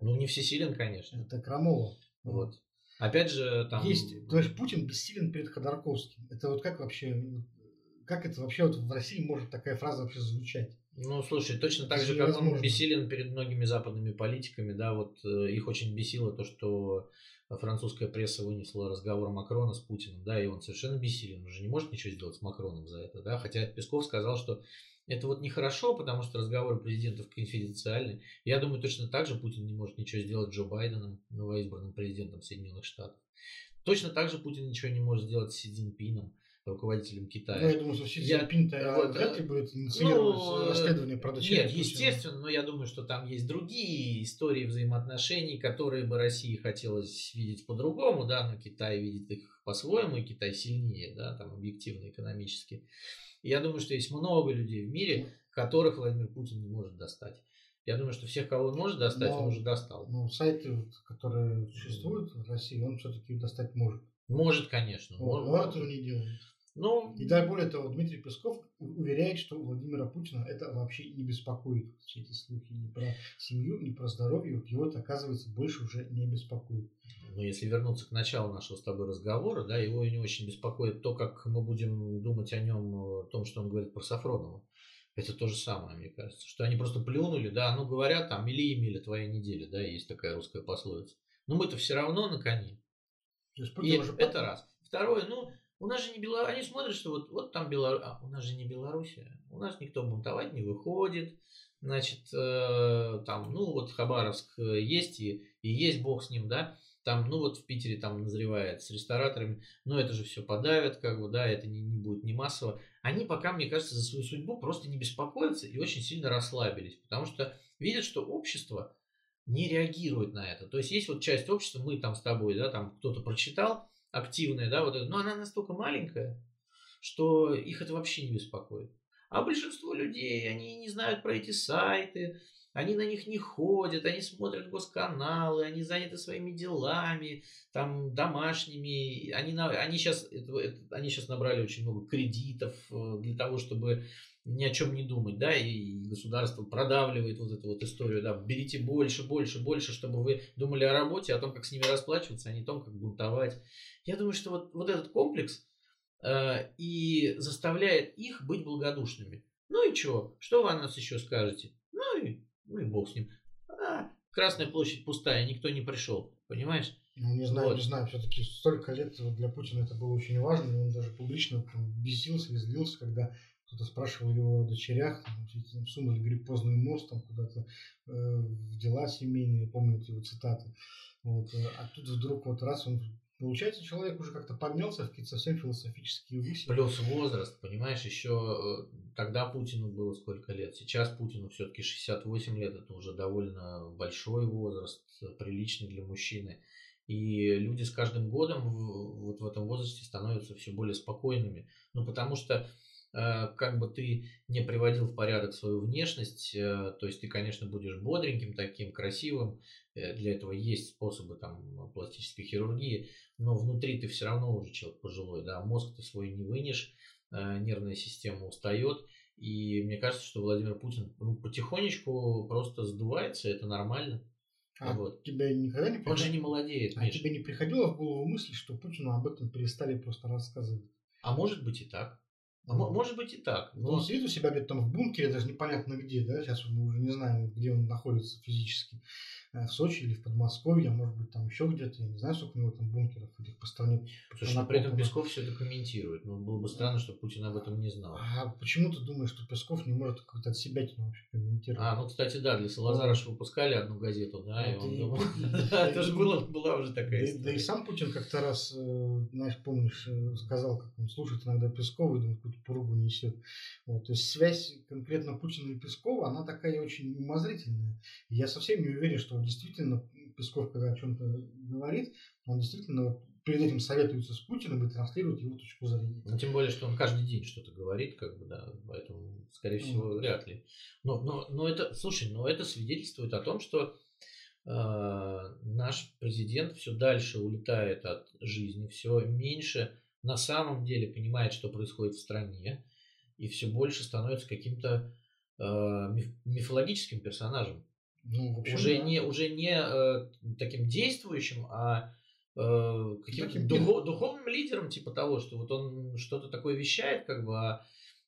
Ну, не всесилен, конечно. Это крамола. Вот. Опять же, там... Есть, то есть Путин бессилен перед Ходорковским. Это вот как вообще, как это вообще вот в России может такая фраза вообще звучать? Ну, слушай, точно так это же, как он бессилен перед многими западными политиками, да, вот э, их очень бесило то, что французская пресса вынесла разговор Макрона с Путиным, да, и он совершенно бессилен, он уже не может ничего сделать с Макроном за это, да, хотя Песков сказал, что это вот нехорошо, потому что разговоры президентов конфиденциальны. Я думаю, точно так же Путин не может ничего сделать Джо Байденом, новоиспранным президентом Соединенных Штатов. Точно так же Путин ничего не может сделать с Си Цзиньпином, руководителем Китая. Ну, я думаю, что Си Цзиньпин вот, вряд ли будет инициировать ну, расследование про Нет, естественно, но я думаю, что там есть другие истории взаимоотношений, которые бы России хотелось видеть по-другому, да, но Китай видит их по-своему, и Китай сильнее, да, там объективно экономически. Я думаю, что есть много людей в мире, которых Владимир Путин не может достать. Я думаю, что всех, кого он может достать, но, он уже достал. Ну, сайты, которые существуют в России, он все-таки достать может. Может, конечно. Вот, может, но этого не делает. Ну, и да, более того, Дмитрий Песков уверяет, что Владимира Путина это вообще не беспокоит. Все эти слухи ни про семью, ни про здоровье, его это, оказывается, больше уже не беспокоит. Но если вернуться к началу нашего с тобой разговора, да, его не очень беспокоит то, как мы будем думать о нем, о том, что он говорит про Сафронова. Это то же самое, мне кажется. Что они просто плюнули, да, ну говорят, там, мили и мили твоя неделя, да, есть такая русская пословица. Но мы-то все равно на коне. И это раз. Второе, ну, у нас же не Беларусь. Они смотрят, что вот, вот там Беларусь. А, у нас же не Белоруссия. У нас никто бунтовать не выходит. Значит, э, там, ну вот Хабаровск э, есть и, и есть бог с ним, да. Там, ну вот в Питере там назревает с рестораторами, но это же все подавят, как бы, да, это не, не будет не массово. Они пока, мне кажется, за свою судьбу просто не беспокоятся и очень сильно расслабились, потому что видят, что общество не реагирует на это. То есть есть вот часть общества, мы там с тобой, да, там кто-то прочитал, активная, да, вот это, но она настолько маленькая, что их это вообще не беспокоит. А большинство людей, они не знают про эти сайты, они на них не ходят, они смотрят госканалы, они заняты своими делами, там, домашними. Они, они, сейчас, это, они сейчас набрали очень много кредитов э, для того, чтобы ни о чем не думать, да, и государство продавливает вот эту вот историю, да, берите больше, больше, больше, чтобы вы думали о работе, о том, как с ними расплачиваться, а не о том, как бунтовать. Я думаю, что вот, вот этот комплекс э, и заставляет их быть благодушными. Ну и что? Что вы о нас еще скажете? Ну и ну и бог с ним. А, Красная площадь пустая, никто не пришел, понимаешь? Ну, не знаю, вот. не знаю, все-таки столько лет для Путина это было очень важно, и он даже публично там, бесился и злился, когда кто-то спрашивал его о дочерях, там, сунули гриппозный мост там куда-то э, в дела семейные, помню эти его цитаты. Вот, э, а тут вдруг вот раз он Получается, человек уже как-то поднялся в какие-то совсем философические выси. Плюс возраст, понимаешь, еще э, тогда Путину было сколько лет. Сейчас Путину все-таки 68 лет, это уже довольно большой возраст, приличный для мужчины. И люди с каждым годом вот в этом возрасте становятся все более спокойными. Ну, потому что Э, как бы ты не приводил в порядок свою внешность, э, то есть ты, конечно, будешь бодреньким таким, красивым, э, для этого есть способы там пластической хирургии, но внутри ты все равно уже человек пожилой, да, мозг ты свой не вынешь, нервная система устает, и мне кажется, что Владимир Путин ну, потихонечку просто сдувается, это нормально. А вот. тебе никогда не приходило? Он же не молодеет. А Миш. тебе не приходило в голову мысль, что Путину об этом перестали просто рассказывать? А может быть и так. Может быть и так. Но... Он сидит у себя где-то там в бункере, даже непонятно где, да, сейчас мы уже не знаем, где он находится физически. Э, в Сочи или в Подмосковье, а может быть там еще где-то, я не знаю, сколько у него там бункеров этих по стране. Слушай, но при этом Песков все это комментирует. Ну, было бы странно, что Путин об этом не знал. А почему ты думаешь, что Песков не может как-то от себя вообще комментировать? А, ну, кстати, да, для Салазара же выпускали одну газету, да, и он думал... Это же была уже такая история. Да и сам Путин как-то раз, э, знаешь, помнишь, э, сказал, как он слушает иногда Пескова и думает, какую-то поругу несет. Вот, то есть связь конкретно Путина и Пескова, она такая очень умозрительная. Я совсем не уверен, что действительно Песков, когда о чем-то говорит, он действительно перед этим советуется с Путиным и транслирует его точку зрения. Ну, тем более, что он каждый день что-то говорит, как бы, да, поэтому, скорее всего, mm. вряд ли. Но, но, но это, слушай, но это свидетельствует о том, что э, наш президент все дальше улетает от жизни, все меньше на самом деле понимает, что происходит в стране, и все больше становится каким-то э, миф, мифологическим персонажем. Ну, общем, уже, да. не, уже не э, таким действующим, а э, каким-то духов, духовным лидером, типа того, что вот он что-то такое вещает, как бы, а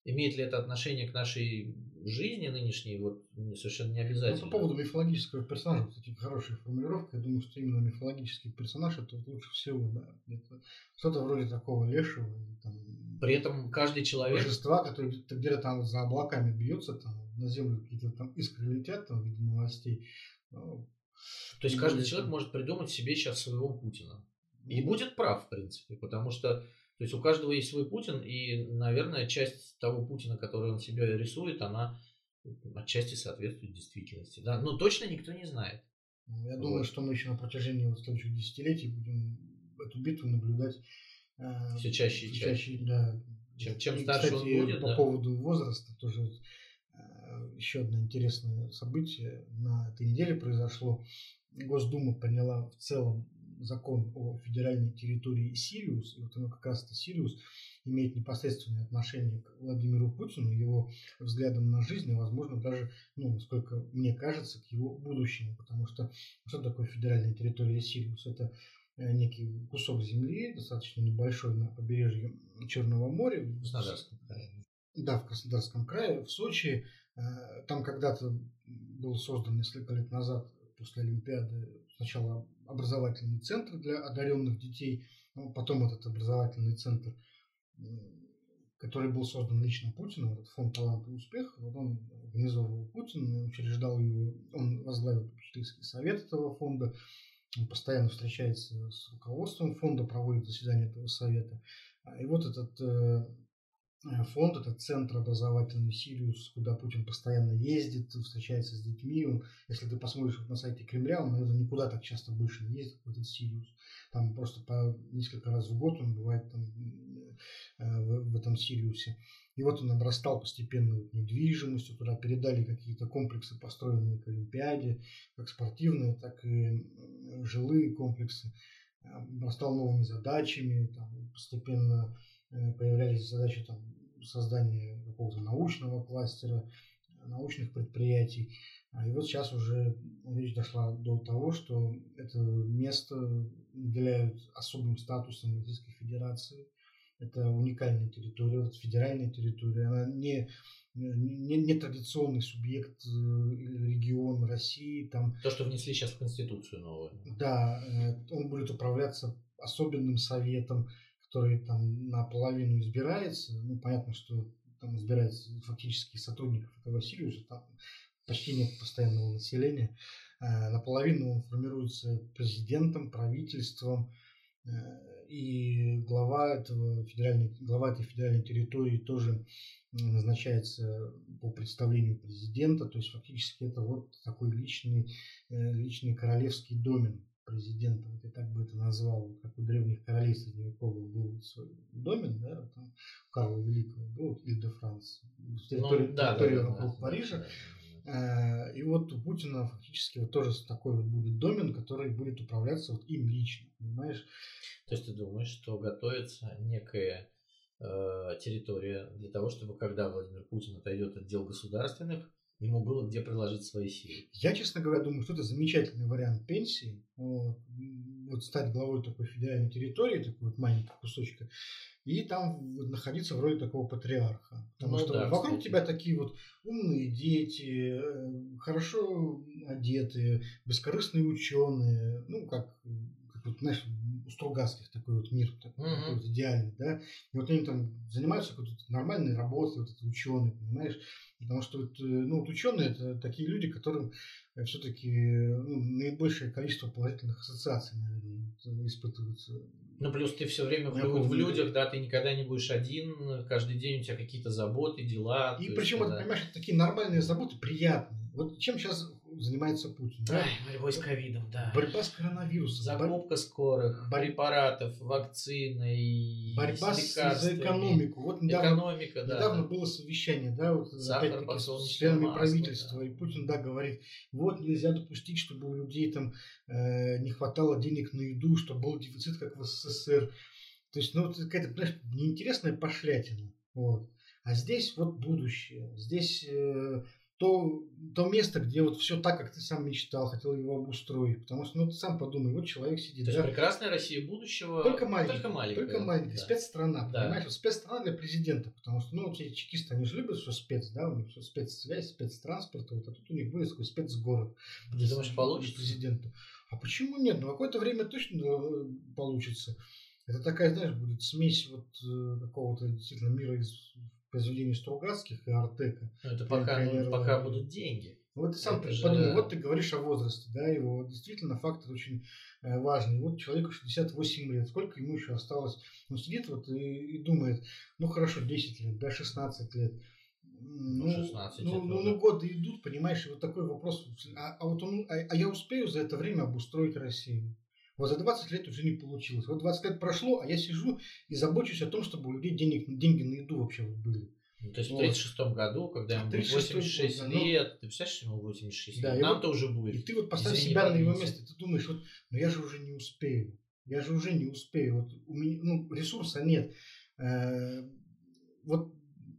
имеет ли это отношение к нашей жизни нынешней, вот совершенно не обязательно. Ну, по поводу мифологического персонажа, кстати, хорошая формулировка. Я думаю, что именно мифологический персонаж это лучше всего, да. Это что-то вроде такого лешего. Там, При этом каждый человек... Божества, который где-то там за облаками бьется, там на землю какие-то там искры летят там, в виде новостей. Ну, То есть каждый человек может придумать себе сейчас своего Путина. И будет прав, в принципе, потому что то есть у каждого есть свой Путин, и, наверное, часть того Путина, который он себе рисует, она отчасти соответствует действительности. Да? Но точно никто не знает. Ну, я вот. думаю, что мы еще на протяжении вот следующих десятилетий будем эту битву наблюдать э, все чаще и чаще. чаще да. Чем, чем и, старше кстати, он будет. По да. поводу возраста тоже еще одно интересное событие на этой неделе произошло. Госдума приняла в целом закон о федеральной территории Сириус, и вот оно как раз это Сириус имеет непосредственное отношение к Владимиру Путину, его взглядам на жизнь, и, возможно, даже, ну, насколько мне кажется, к его будущему, потому что что такое федеральная территория Сириус? Это э, некий кусок земли, достаточно небольшой на побережье Черного моря. В Краснодарском крае. Да, в Краснодарском крае, в Сочи, Э, там когда-то был создан несколько лет назад после Олимпиады сначала образовательный центр для одаренных детей, но потом этот образовательный центр, который был создан лично Путиным, этот фонд таланта и успех, вот он организовывал Путин, учреждал его, он возглавил попечительский совет этого фонда, он постоянно встречается с руководством фонда, проводит заседания этого совета. И вот этот Э, фонд, это центр образовательный Сириус, куда Путин постоянно ездит, встречается с детьми. Он, если ты посмотришь на сайте Кремля, он, наверное, никуда так часто больше не ездит, в этот Сириус. Там просто по несколько раз в год он бывает там, э, в, в этом Сириусе. И вот он обрастал постепенно недвижимостью, туда передали какие-то комплексы, построенные к Олимпиаде, как спортивные, так и жилые комплексы. Обрастал новыми задачами, там, постепенно э, появлялись задачи там, создания какого-то научного кластера, научных предприятий. А и вот сейчас уже речь дошла до того, что это место наделяют особым статусом Российской Федерации. Это уникальная территория, это федеральная территория. Она не, не, не традиционный субъект э, регион России. Там, То, что внесли сейчас в Конституцию новую. Да, э, он будет управляться особенным советом, который там наполовину избирается. Ну, понятно, что там избирается фактически сотрудников этого Сириуса, там почти нет постоянного населения. Э, наполовину он формируется президентом, правительством, э, и глава, этого федеральной, глава этой федеральной территории тоже назначается по представлению президента, то есть фактически это вот такой личный, э, личный королевский домен президента, вот я так бы это назвал, как у древних королей средневековых был свой домен, да, там, Карла Великого, был, или де Франс, территория, ну, да, территория да, вокруг да, Парижа. Да, да. Э, и вот у Путина фактически вот тоже такой вот будет домен, который будет управляться вот им лично, понимаешь? То есть ты думаешь, что готовится некая э, территория для того, чтобы когда Владимир Путин отойдет от дел государственных, ему было где приложить свои силы. Я, честно говоря, думаю, что это замечательный вариант пенсии. Вот, вот стать главой такой федеральной территории, такой вот маленького кусочка, и там находиться в роли такого патриарха. Потому ну, что да, вокруг кстати. тебя такие вот умные дети, э, хорошо одетые, бескорыстные ученые, ну, как, как вот, знаешь, у Стругацких такой вот мир такой, uh-huh. такой вот идеальный, да. И вот они там занимаются какой-то нормальной работой, вот эти ученые, понимаешь. Потому что вот, э, ну, вот ученые это такие люди, которым э, все-таки ну, наибольшее количество положительных ассоциаций, наверное, испытываются ну, плюс ты все время в, в людях, да, ты никогда не будешь один, каждый день у тебя какие-то заботы, дела. И причем, есть, вот, понимаешь, такие нормальные заботы, приятные. Вот чем сейчас занимается Путин? Да? Ай, борьбой с ковидом, да. Борьба с коронавирусом. Закупка Бор... скорых, препаратов, вакцины и Борьба с, за экономику. Вот недавно, Экономика, да. Недавно было совещание, да, вот опять-таки с членами правительства. Да. И Путин, да, говорит, вот нельзя допустить, чтобы у людей там э, не хватало денег на еду, чтобы был дефицит, как в СССР. То есть, ну, это какая-то, знаешь, неинтересная пошлятина. Вот. А здесь вот будущее. Здесь э, то, то место, где вот все так, как ты сам мечтал, хотел его обустроить. Потому что, ну, ты сам подумай, вот человек сидит. То да? прекрасная Россия будущего. Только маленькая. Только маленькая. Только маленькая. Да. Спецстрана, да. понимаешь? Вот спецстрана для президента. Потому что, ну, вот эти чекисты, они же любят все спец, да, у них все спецсвязь, спецтранспорт, вот, а тут у них будет такой спецгород. Ты думаешь, получится? Президента. А почему нет? Ну, какое-то время точно э, получится. Это такая, знаешь, будет смесь вот э, какого-то действительно мира из произведений Стругацких и Артека. Ну, это пока, ну, пока будут деньги. Вот ты сам же... подумай, вот ты говоришь о возрасте, да, его действительно фактор очень э, важный. Вот человеку 68 лет, сколько ему еще осталось? Он сидит вот и, и думает, ну хорошо, 10 лет, да, 16 лет. Ну, 16 ну, ну, ну, годы идут, понимаешь, и вот такой вопрос. А, а вот он, а, а я успею за это время обустроить Россию? Вот за 20 лет уже не получилось. Вот 20 лет прошло, а я сижу и забочусь о том, чтобы у людей денег, деньги на еду вообще были. Ну, то есть вот. в 36 году, когда ему будет 86 год, лет, ну, ты представляешь, ему 86 да, лет, нам-то вот, уже будет. И ты вот поставь Извини, себя на его место, ты думаешь, вот, ну я же уже не успею. Я же уже не успею. Вот у меня, ну, ресурса нет. Э, вот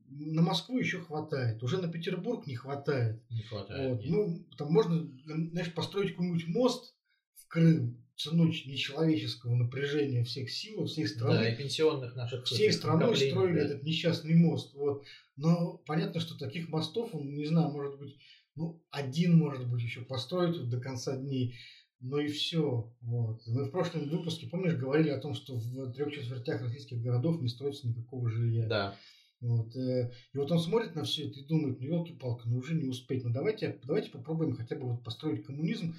на Москву еще хватает, уже на Петербург не хватает. Не хватает. Вот, ну, там можно, знаешь, построить какой-нибудь мост в Крым, ценой нечеловеческого напряжения всех сил, всей страны. Да, и пенсионных наших Всей страной строили да. этот несчастный мост. Вот. Но понятно, что таких мостов, он, не знаю, может быть, ну, один, может быть, еще построить вот до конца дней. Ну и все. Вот. Мы в прошлом выпуске, помнишь, говорили о том, что в трех четвертях российских городов не строится никакого жилья. Да. Вот. Э, и вот он смотрит на все это и думает, ну елки-палки, ну уже не успеть. Ну давайте, давайте попробуем хотя бы вот построить коммунизм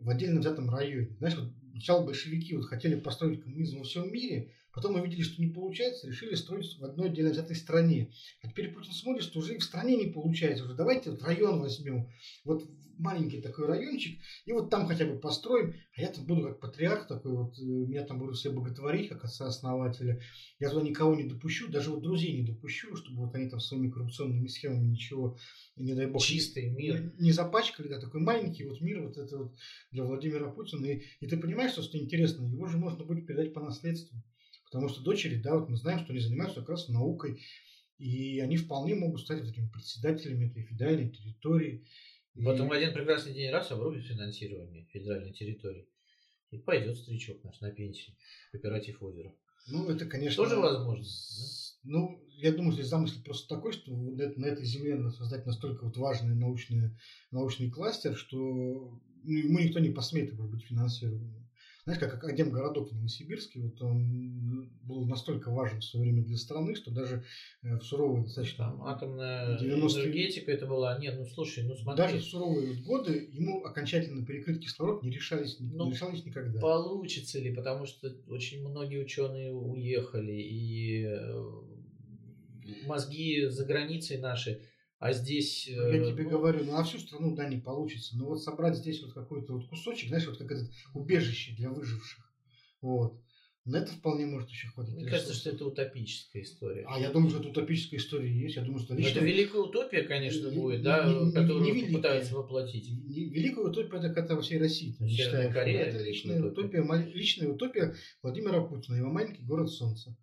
в отдельно взятом районе. Знаешь, вот сначала большевики вот хотели построить коммунизм во всем мире, Потом мы видели, что не получается, решили строить в одной отдельно взятой стране. А теперь Путин смотрит, что уже и в стране не получается. Уже давайте вот район возьмем. Вот маленький такой райончик, и вот там хотя бы построим. А я там буду как патриарх такой, вот э, меня там будут все боготворить, как отца-основателя. Я туда никого не допущу, даже вот друзей не допущу, чтобы вот они там своими коррупционными схемами ничего, не дай бог, Чистый мир. не, не запачкали, да, такой маленький вот мир вот это вот для Владимира Путина. И, и ты понимаешь, что, что интересно, его же можно будет передать по наследству. Потому что дочери, да, вот мы знаем, что они занимаются как раз наукой, и они вполне могут стать такими председателями этой федеральной территории. Потом один прекрасный день раз обрубит финансирование федеральной территории. И пойдет старичок наш на пенсию. Кооператив озера. Ну, это, конечно... Тоже возможно. с- Ну, я думаю, что замысел просто такой, что на, этой земле надо создать настолько вот важный научный, научный кластер, что ну, ему никто не посмеет обрубить финансирование. Знаешь, как Академгородок в Новосибирске, вот он был настолько важен в свое время для страны, что даже э, в суровые достаточно Там атомная 90-е энергетика это была. Нет, ну слушай, ну смотри. Даже в суровые годы ему окончательно перекрыть кислород не решались, Ну, не решались никогда. Получится ли, потому что очень многие ученые уехали, и э, мозги за границей наши, а здесь... Я э, тебе ну, говорю, ну на всю страну, да, не получится. Но вот собрать здесь вот какой-то вот кусочек, знаешь, вот как этот убежище для выживших. Вот. На это вполне может еще хватить. Мне кажется, что это утопическая история. А я думаю, что это утопическая история есть. Я думаю, что Ну, лично... Это великая утопия, конечно, Не- будет, не- да, не- которую не великая. попытаются воплотить. Не- Великая утопия это когда во всей России там, Северная мечтаешь. Корея это личная утопия. утопия, личная утопия Владимира Путина, его маленький город солнца.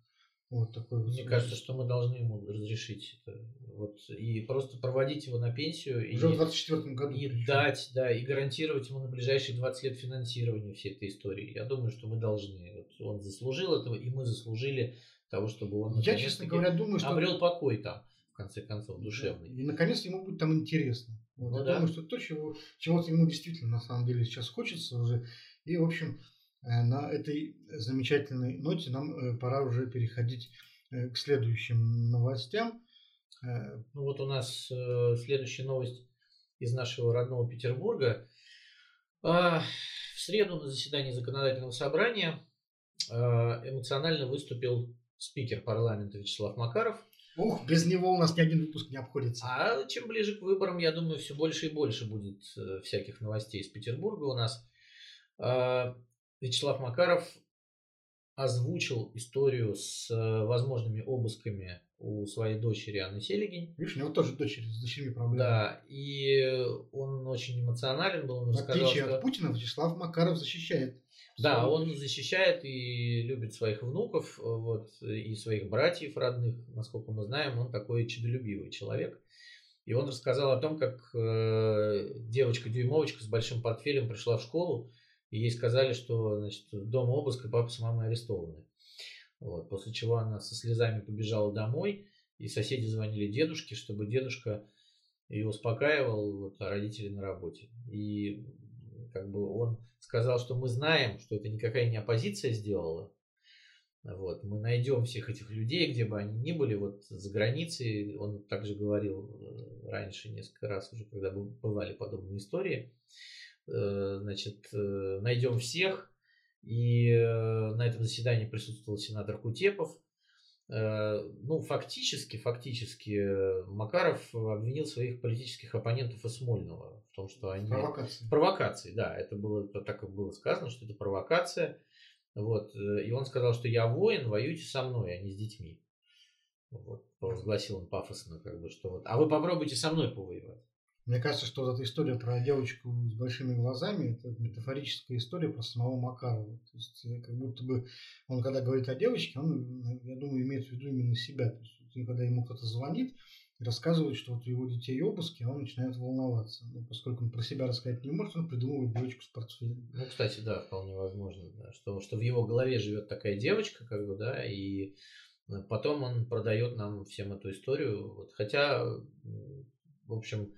Вот такой. Мне кажется, что мы должны ему разрешить это. Вот, и просто проводить его на пенсию и, уже в 24 году. и причем. дать, да, и гарантировать ему на ближайшие 20 лет финансирование всей этой истории. Я думаю, что мы должны. Вот он заслужил этого, и мы заслужили того, чтобы он Я, честно говоря, думаю, что... обрел покой там, в конце концов, душевный. И наконец ему будет там интересно. Вот, Ну я да. думаю, что то, чего, чего-то ему действительно на самом деле сейчас хочется уже. И, в общем, на этой замечательной ноте нам э, пора уже переходить э, к следующим новостям. Э, Ну вот у нас э, следующая новость из нашего родного Петербурга. А, в среду на заседании законодательного собрания а, эмоционально выступил спикер парламента Вячеслав Макаров. Ух, без него у нас ни один выпуск не обходится. А чем ближе к выборам, я думаю, все больше и больше будет э, всяких новостей из Петербурга у нас. Вячеслав Макаров озвучил историю с э, возможными обысками у своей дочери Анны Селигень. Видишь, у него тоже дочери с дочерьми проблемы. Да, и он очень эмоционален был, он В отличие что... от Путина, Вячеслав Макаров защищает. Да, свою он защищает и любит своих внуков, вот, и своих братьев родных. Насколько мы знаем, он такой чудолюбивый человек. И он рассказал о том, как э, девочка-дюймовочка с большим портфелем пришла в школу, и ей сказали, что значит, дома обыск, и папа с мамой арестованы. Вот, после чего она со слезами побежала домой, и соседи звонили дедушке, чтобы дедушка ее успокаивал, вот, а родители на работе. И как бы он сказал, что мы знаем, что это никакая не оппозиция сделала. Вот, мы найдем всех этих людей, где бы они ни были, вот за границей. Он также говорил э, раньше несколько раз уже, когда бы- бывали подобные истории. Э, Значит, э, найдем всех. И э, на этом заседании присутствовал сенатор Кутепов. Ну, фактически, фактически Макаров обвинил своих политических оппонентов и Смольного в том, что они... Провокация. Провокации, да, это было так и было сказано, что это провокация. Вот, и он сказал, что я воин, воюйте со мной, а не с детьми. Вот, провозгласил он пафосно, как бы, что вот, а вы попробуйте со мной повоевать. Мне кажется, что вот эта история про девочку с большими глазами, это метафорическая история про самого Макарова. То есть, э, как будто бы он, когда говорит о девочке, он, э, я думаю, имеет в виду именно себя. То есть, когда ему кто-то звонит и рассказывает, что вот у его детей обыски, он начинает волноваться. Но поскольку он про себя рассказать не может, он придумывает девочку с портфелем. Ну, кстати, да, вполне возможно, да, что, что в его голове живет такая девочка, как бы, да, и э, потом он продает нам всем эту историю. Вот, хотя, в общем,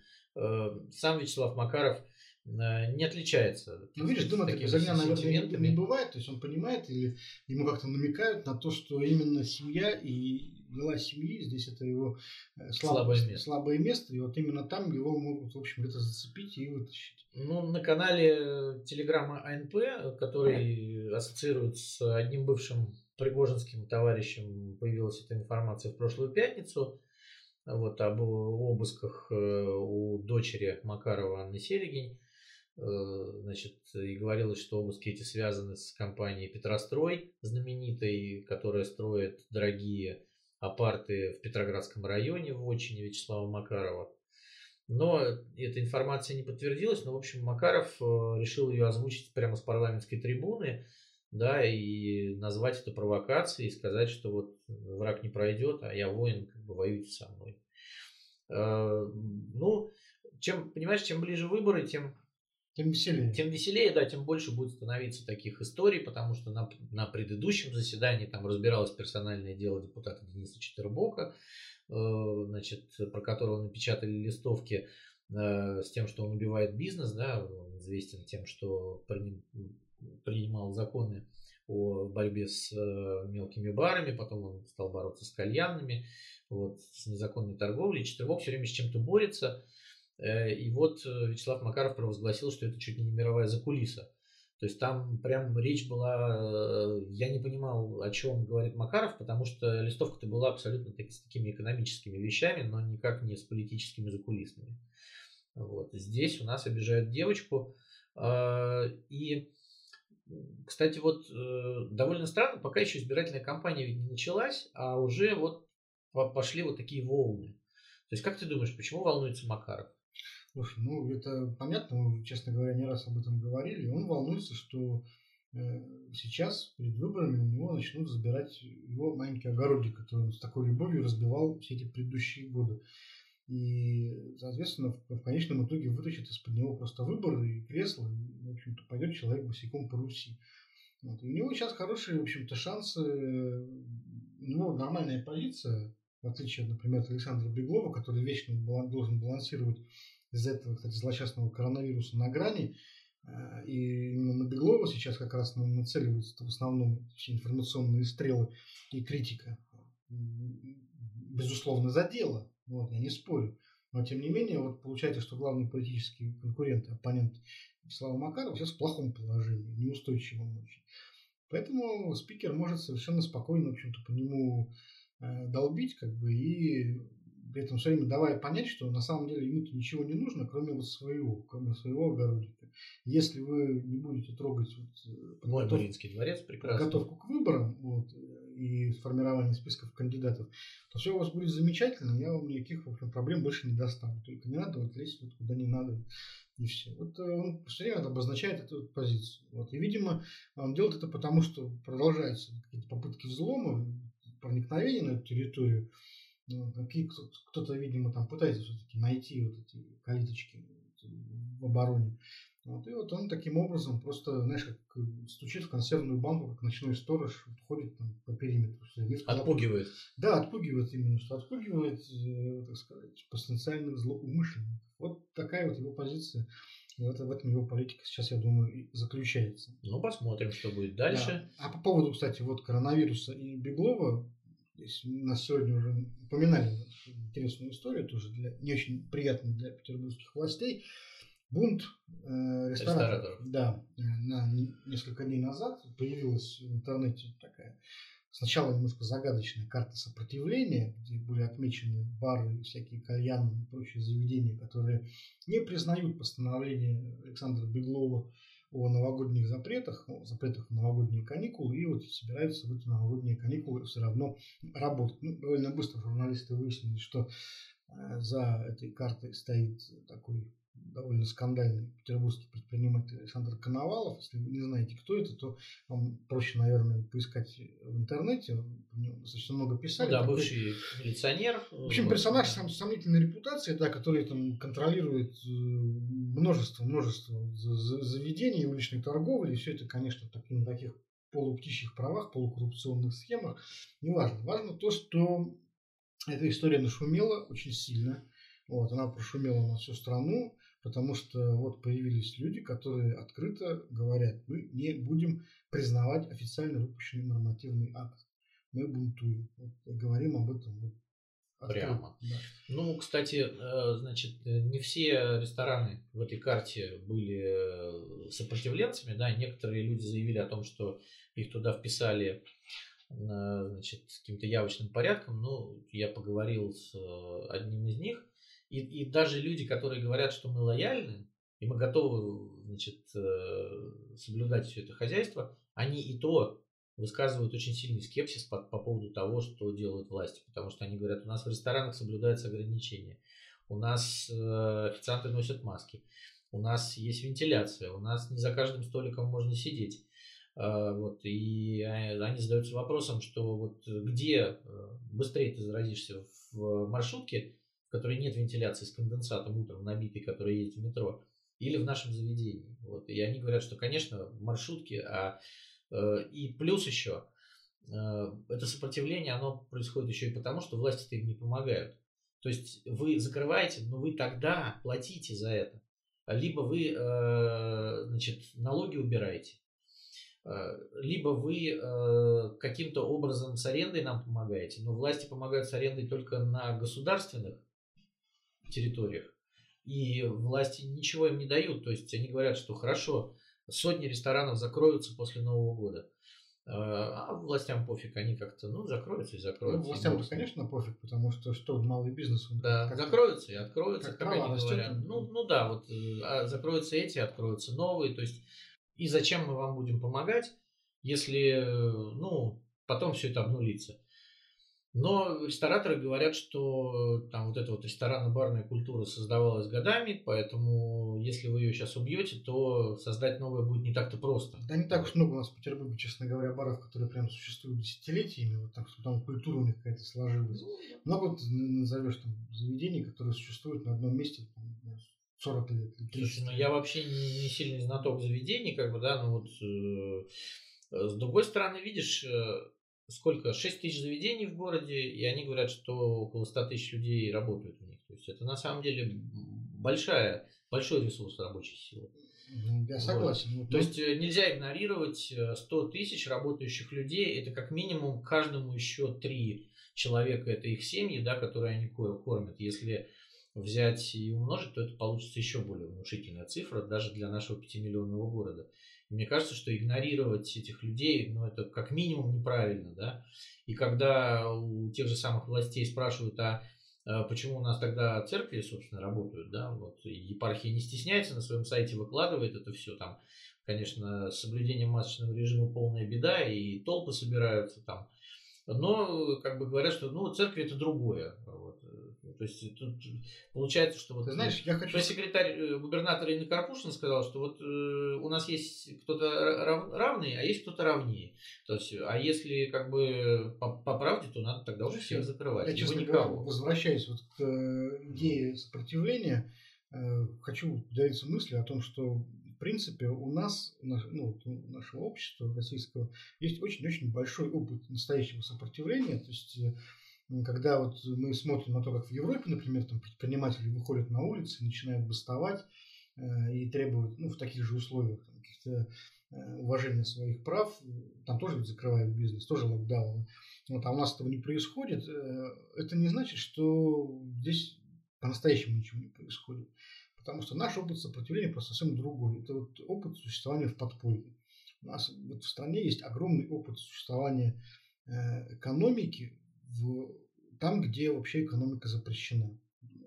сам Вячеслав Макаров э, не отличается. Ну, видишь, дыма такими без огня, наверное, не, бывает. То есть он понимает или ему как-то намекают на то, что именно семья и дела семьи, здесь это его э, Слабое слабое, место. слабое место. И вот именно там его могут, в общем, где-то зацепить и вытащить. Ну, на канале телеграмма АНП, который ассоциирует с одним бывшим пригожинским товарищам появилась эта информация в прошлую пятницу вот, об обысках э, у дочери Макарова Анны Селегень. Э, значит, и говорилось, что обыски эти связаны с компанией Петрострой, знаменитой, которая строит дорогие апарты в Петроградском районе в отчине Вячеслава Макарова. Но эта информация не подтвердилась, но, в общем, Макаров э, решил ее озвучить прямо с парламентской трибуны, да, и назвать это провокацией, и сказать, что вот враг не пройдет, а я воин, как бы воюйте со мной. Э, ну, чем, понимаешь, чем ближе выборы, тем тем веселее. Тем веселее, да, тем больше будет становиться таких историй, потому что на, на предыдущем заседании там разбиралось персональное дело депутата Дениса Четвербока, э, значит, про которого напечатали листовки э, с тем, что он убивает бизнес, да, он известен тем, что принимал законы о борьбе с э, мелкими барами, потом он стал бороться с кальянными, вот, с незаконной торговлей. Четвербок все время с чем-то борется. Э, и вот э, Вячеслав Макаров провозгласил, что это чуть ли не мировая закулиса. То есть там прям речь была, я не понимал, о чем говорит Макаров, потому что листовка-то была абсолютно с такими экономическими вещами, но никак не с политическими закулисными. Вот. Здесь у нас обижают девочку. И кстати, вот э, довольно странно, пока еще избирательная кампания ведь не началась, а уже вот пошли вот такие волны. То есть, как ты думаешь, почему волнуется Макаров? Слушай, ну это понятно, мы, честно говоря, не раз об этом говорили. Он волнуется, что э, сейчас перед выборами у него начнут забирать его маленький огородик, который он с такой любовью разбивал все эти предыдущие годы. И, соответственно, в, в конечном итоге вытащит из-под него просто выбор и кресло, и, в общем-то, пойдет человек босиком по Руси. Вот. И у него сейчас хорошие, в общем-то, шансы, у него нормальная позиция, в отличие, например, от Александра Беглова, который вечно должен балансировать из-за этого, кстати, злосчастного коронавируса на грани. Э, и именно на Беглова сейчас как раз нацеливаются в основном информационные стрелы и критика. Безусловно, за дело. Вот, я не спорю. Но, тем не менее, вот получается, что главный политический конкурент, оппонент Слава Макарова сейчас в плохом положении, неустойчивом очень. Поэтому спикер может совершенно спокойно, в общем-то, по нему э, долбить, как бы, и при этом все время давая понять, что на самом деле ему-то ничего не нужно, кроме вот своего, кроме своего огородика. Если вы не будете трогать вот, э, Мой Маринский дворец прекрасно. подготовку к выборам, вот, и сформирование списков кандидатов, то все у вас будет замечательно, я вам никаких в общем, проблем больше не достану. Только не надо вот лезть вот куда не надо. И все. Вот э, он все время обозначает эту вот позицию. Вот. И, видимо, он делает это потому, что продолжаются какие-то попытки взлома, проникновения на эту территорию. Ну, кто-то, видимо, там пытается все-таки найти вот эти калиточки в обороне. Вот, и вот он таким образом просто, знаешь, как стучит в консервную банку, как ночной сторож, ходит там по периметру. Отпугивает. Да, отпугивает именно, что отпугивает, э, так сказать, потенциальных злоумышленников. Вот такая вот его позиция. И вот в этом его политика сейчас, я думаю, и заключается. Ну, посмотрим, что будет дальше. Да. А по поводу, кстати, вот коронавируса и Беглова, здесь у нас сегодня уже упоминали интересную историю, тоже для, не очень приятную для петербургских властей бунт э, рестораторов. Да, э, на несколько дней назад появилась в интернете такая сначала немножко загадочная карта сопротивления, где были отмечены бары, всякие кальяны и прочие заведения, которые не признают постановление Александра Беглова о новогодних запретах, о запретах новогодние каникулы, и вот собираются в эти новогодние каникулы все равно работать. Ну, довольно быстро журналисты выяснили, что э, за этой картой стоит такой довольно скандальный петербургский предприниматель Александр Коновалов. Если вы не знаете, кто это, то вам проще, наверное, поискать в интернете. достаточно много писали. Ну, да, такой... бывший милиционер. В общем, персонаж сам сомнительной репутации, да, который там контролирует э, множество, множество заведений уличной торговли. И все это, конечно, так, на таких полуптичьих правах, полукоррупционных схемах. Неважно. Важно то, что эта история нашумела очень сильно. Вот, она прошумела на всю страну потому что вот появились люди, которые открыто говорят, мы не будем признавать официально выпущенный нормативный акт. Мы бунтуем. Вот, говорим об этом вот Прямо. Да. Ну, кстати, э, значит, не все рестораны в этой карте были сопротивленцами, да, некоторые люди заявили о том, что их туда вписали значит, каким-то явочным порядком. Ну, я поговорил с э, одним из них, и, и даже люди, которые говорят, что мы лояльны, и мы готовы значит, э, соблюдать все это хозяйство, они и то высказывают очень сильный скепсис по, по поводу того, что делают власти, потому что они говорят, у нас в ресторанах соблюдаются ограничения, у нас э, официанты носят маски, у нас есть вентиляция, у нас не за каждым столиком можно сидеть. Э, вот, и они задаются вопросом, что вот где быстрее ты заразишься в маршрутке, в которой нет вентиляции с конденсатом утром набитой, который есть в метро, или в нашем заведении. Вот. И они говорят, что, конечно, маршрутки, а, э, и плюс еще, э, это сопротивление, оно происходит еще и потому, что власти-то им не помогают. То есть вы закрываете, но вы тогда платите за это. Либо вы э, значит, налоги убираете, э, либо вы э, каким-то образом с арендой нам помогаете, но власти помогают с арендой только на государственных территориях, и власти ничего им не дают. То есть они говорят, что хорошо, сотни ресторанов закроются после Нового года. А, а властям пофиг, они как-то, ну, закроются и закроются. Ну, властям-то, конечно, пофиг, потому что что малый бизнес... Он да, закроются и откроются, как, как они растет, говорят. Ну, ну да, вот э, а закроются эти, откроются новые. То есть, и зачем мы вам будем помогать, если, э, ну, потом все это обнулится. Но рестораторы говорят, что там вот эта вот ресторанно-барная культура создавалась годами, поэтому если вы ее сейчас убьете, то создать новое будет не так-то просто. Да не так уж много у нас в Петербурге, честно говоря, баров, которые прям существуют десятилетиями, вот так что там культура у них какая-то сложилась. Ну, много вот назовешь там заведений, которые существуют на одном месте, 40 лет. Слушай, ну я вообще не, не сильный знаток заведений, как бы, да, но вот э, с другой стороны, видишь, э, сколько? 6 тысяч заведений в городе, и они говорят, что около 100 тысяч людей работают в них. То есть это на самом деле большая, большой ресурс рабочей силы. Ну, я согласен. Вот. То есть э, нельзя игнорировать 100 э, тысяч работающих людей. Это как минимум каждому еще три человека, это их семьи, да, которые они кормят. Если взять и умножить, то это получится еще более внушительная цифра даже для нашего 5-миллионного города. Мне кажется, что игнорировать этих людей, ну, это как минимум неправильно, да. И когда у тех же самых властей спрашивают, а, а почему у нас тогда церкви, собственно, работают, да, вот епархия не стесняется, на своем сайте выкладывает это все там, конечно, с соблюдением масочного режима полная беда, и толпы собираются там, но как бы говорят, что ну церкви это другое, вот. То есть тут получается, что вот... Ты знаешь, я хочу... секретарь э, губернатора Инна Карпушина сказал, что вот э, у нас есть кто-то рав, равный, а есть кто-то равнее. То есть, а если как бы по, по правде, то надо тогда уже всех закрывать. Я, честно никого. говоря, возвращаясь вот к э, идее сопротивления, э, хочу поделиться мыслью о том, что в принципе, у нас, ну, у нашего общества российского, есть очень-очень большой опыт настоящего сопротивления. То есть э, когда вот мы смотрим на то, как в Европе, например, там предприниматели выходят на улицы, начинают бастовать э, и требуют, ну, в таких же условиях каких-то э, уважения своих прав, там тоже закрывают бизнес, тоже локдаун. Вот, а у нас этого не происходит. Э, это не значит, что здесь по-настоящему ничего не происходит. Потому что наш опыт сопротивления просто совсем другой. Это вот опыт существования в подполье. У нас вот в стране есть огромный опыт существования экономики в, там, где вообще экономика запрещена.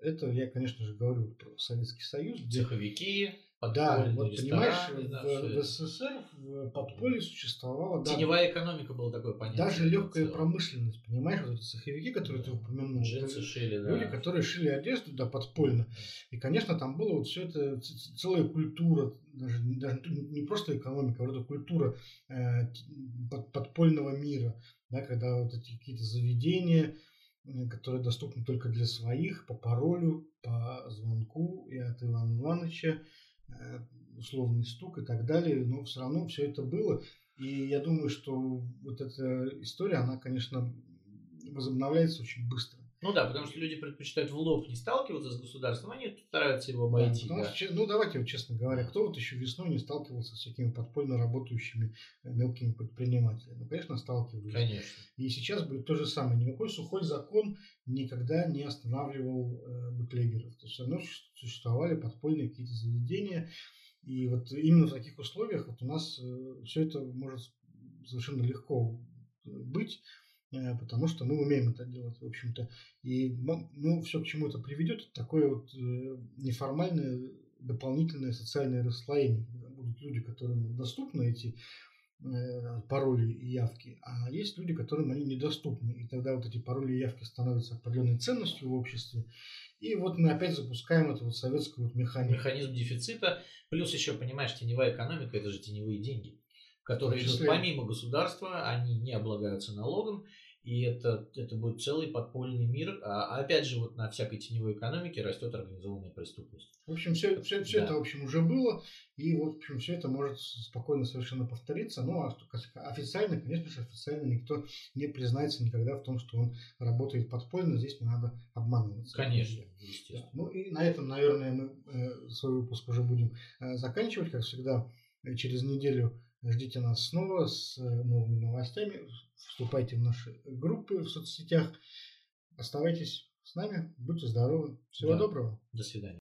Это я, конечно же, говорю про Советский Союз. Где... Цеховики, да, вот понимаешь, да, в, в СССР в подполье существовала... Теневая да, экономика была такое понятие. Даже легкая промышленность, понимаешь, вот эти цеховики, которые да. ты упомянул. Джинсы шили, да. Люди, которые шили одежду, да, подпольно. И, конечно, там было вот все это, целая культура, даже, даже не просто экономика, а вот эта культура э, подпольного мира да, когда вот эти какие-то заведения, которые доступны только для своих, по паролю, по звонку и от Ивана Ивановича, условный стук и так далее, но все равно все это было. И я думаю, что вот эта история, она, конечно, возобновляется очень быстро. Ну да, потому что люди предпочитают в лоб не сталкиваться с государством, они стараются его обойти. Да, да. Что, ну давайте вот честно говоря, кто вот еще весной не сталкивался с всякими подпольно работающими э, мелкими предпринимателями? Ну, конечно, сталкивались. Конечно. И сейчас будет то же самое. Никакой сухой закон никогда не останавливал э, бутлегеров. То есть все равно существовали подпольные какие-то заведения. И вот именно в таких условиях вот у нас э, все это может совершенно легко быть, э, потому что мы умеем это делать, в общем-то. И ну, все к чему это приведет, такое вот неформальное дополнительное социальное расслоение, будут люди, которым доступны эти Э, пароли и явки, а есть люди, которым они недоступны. И тогда вот эти пароли и явки становятся определенной ценностью в обществе. И вот мы опять запускаем эту вот советскую вот механику. Механизм дефицита. Плюс еще, понимаешь, теневая экономика – это же теневые деньги, которые идут помимо государства, они не облагаются налогом, и это, это будет целый подпольный мир. А, а опять же, вот на всякой теневой экономике растет организованная преступность. В общем, все, все, все да. это, в общем, уже было. И вот, в общем, все это может спокойно совершенно повториться. Ну, а официально, конечно же, официально никто не признается никогда в том, что он работает подпольно. Здесь не надо обманываться. Конечно, естественно. Ну, и на этом, наверное, мы э, свой выпуск уже будем э, заканчивать. Как всегда, э, через неделю ждите нас снова с новыми новостями вступайте в наши группы в соцсетях, оставайтесь с нами, будьте здоровы. Всего да. доброго. До свидания.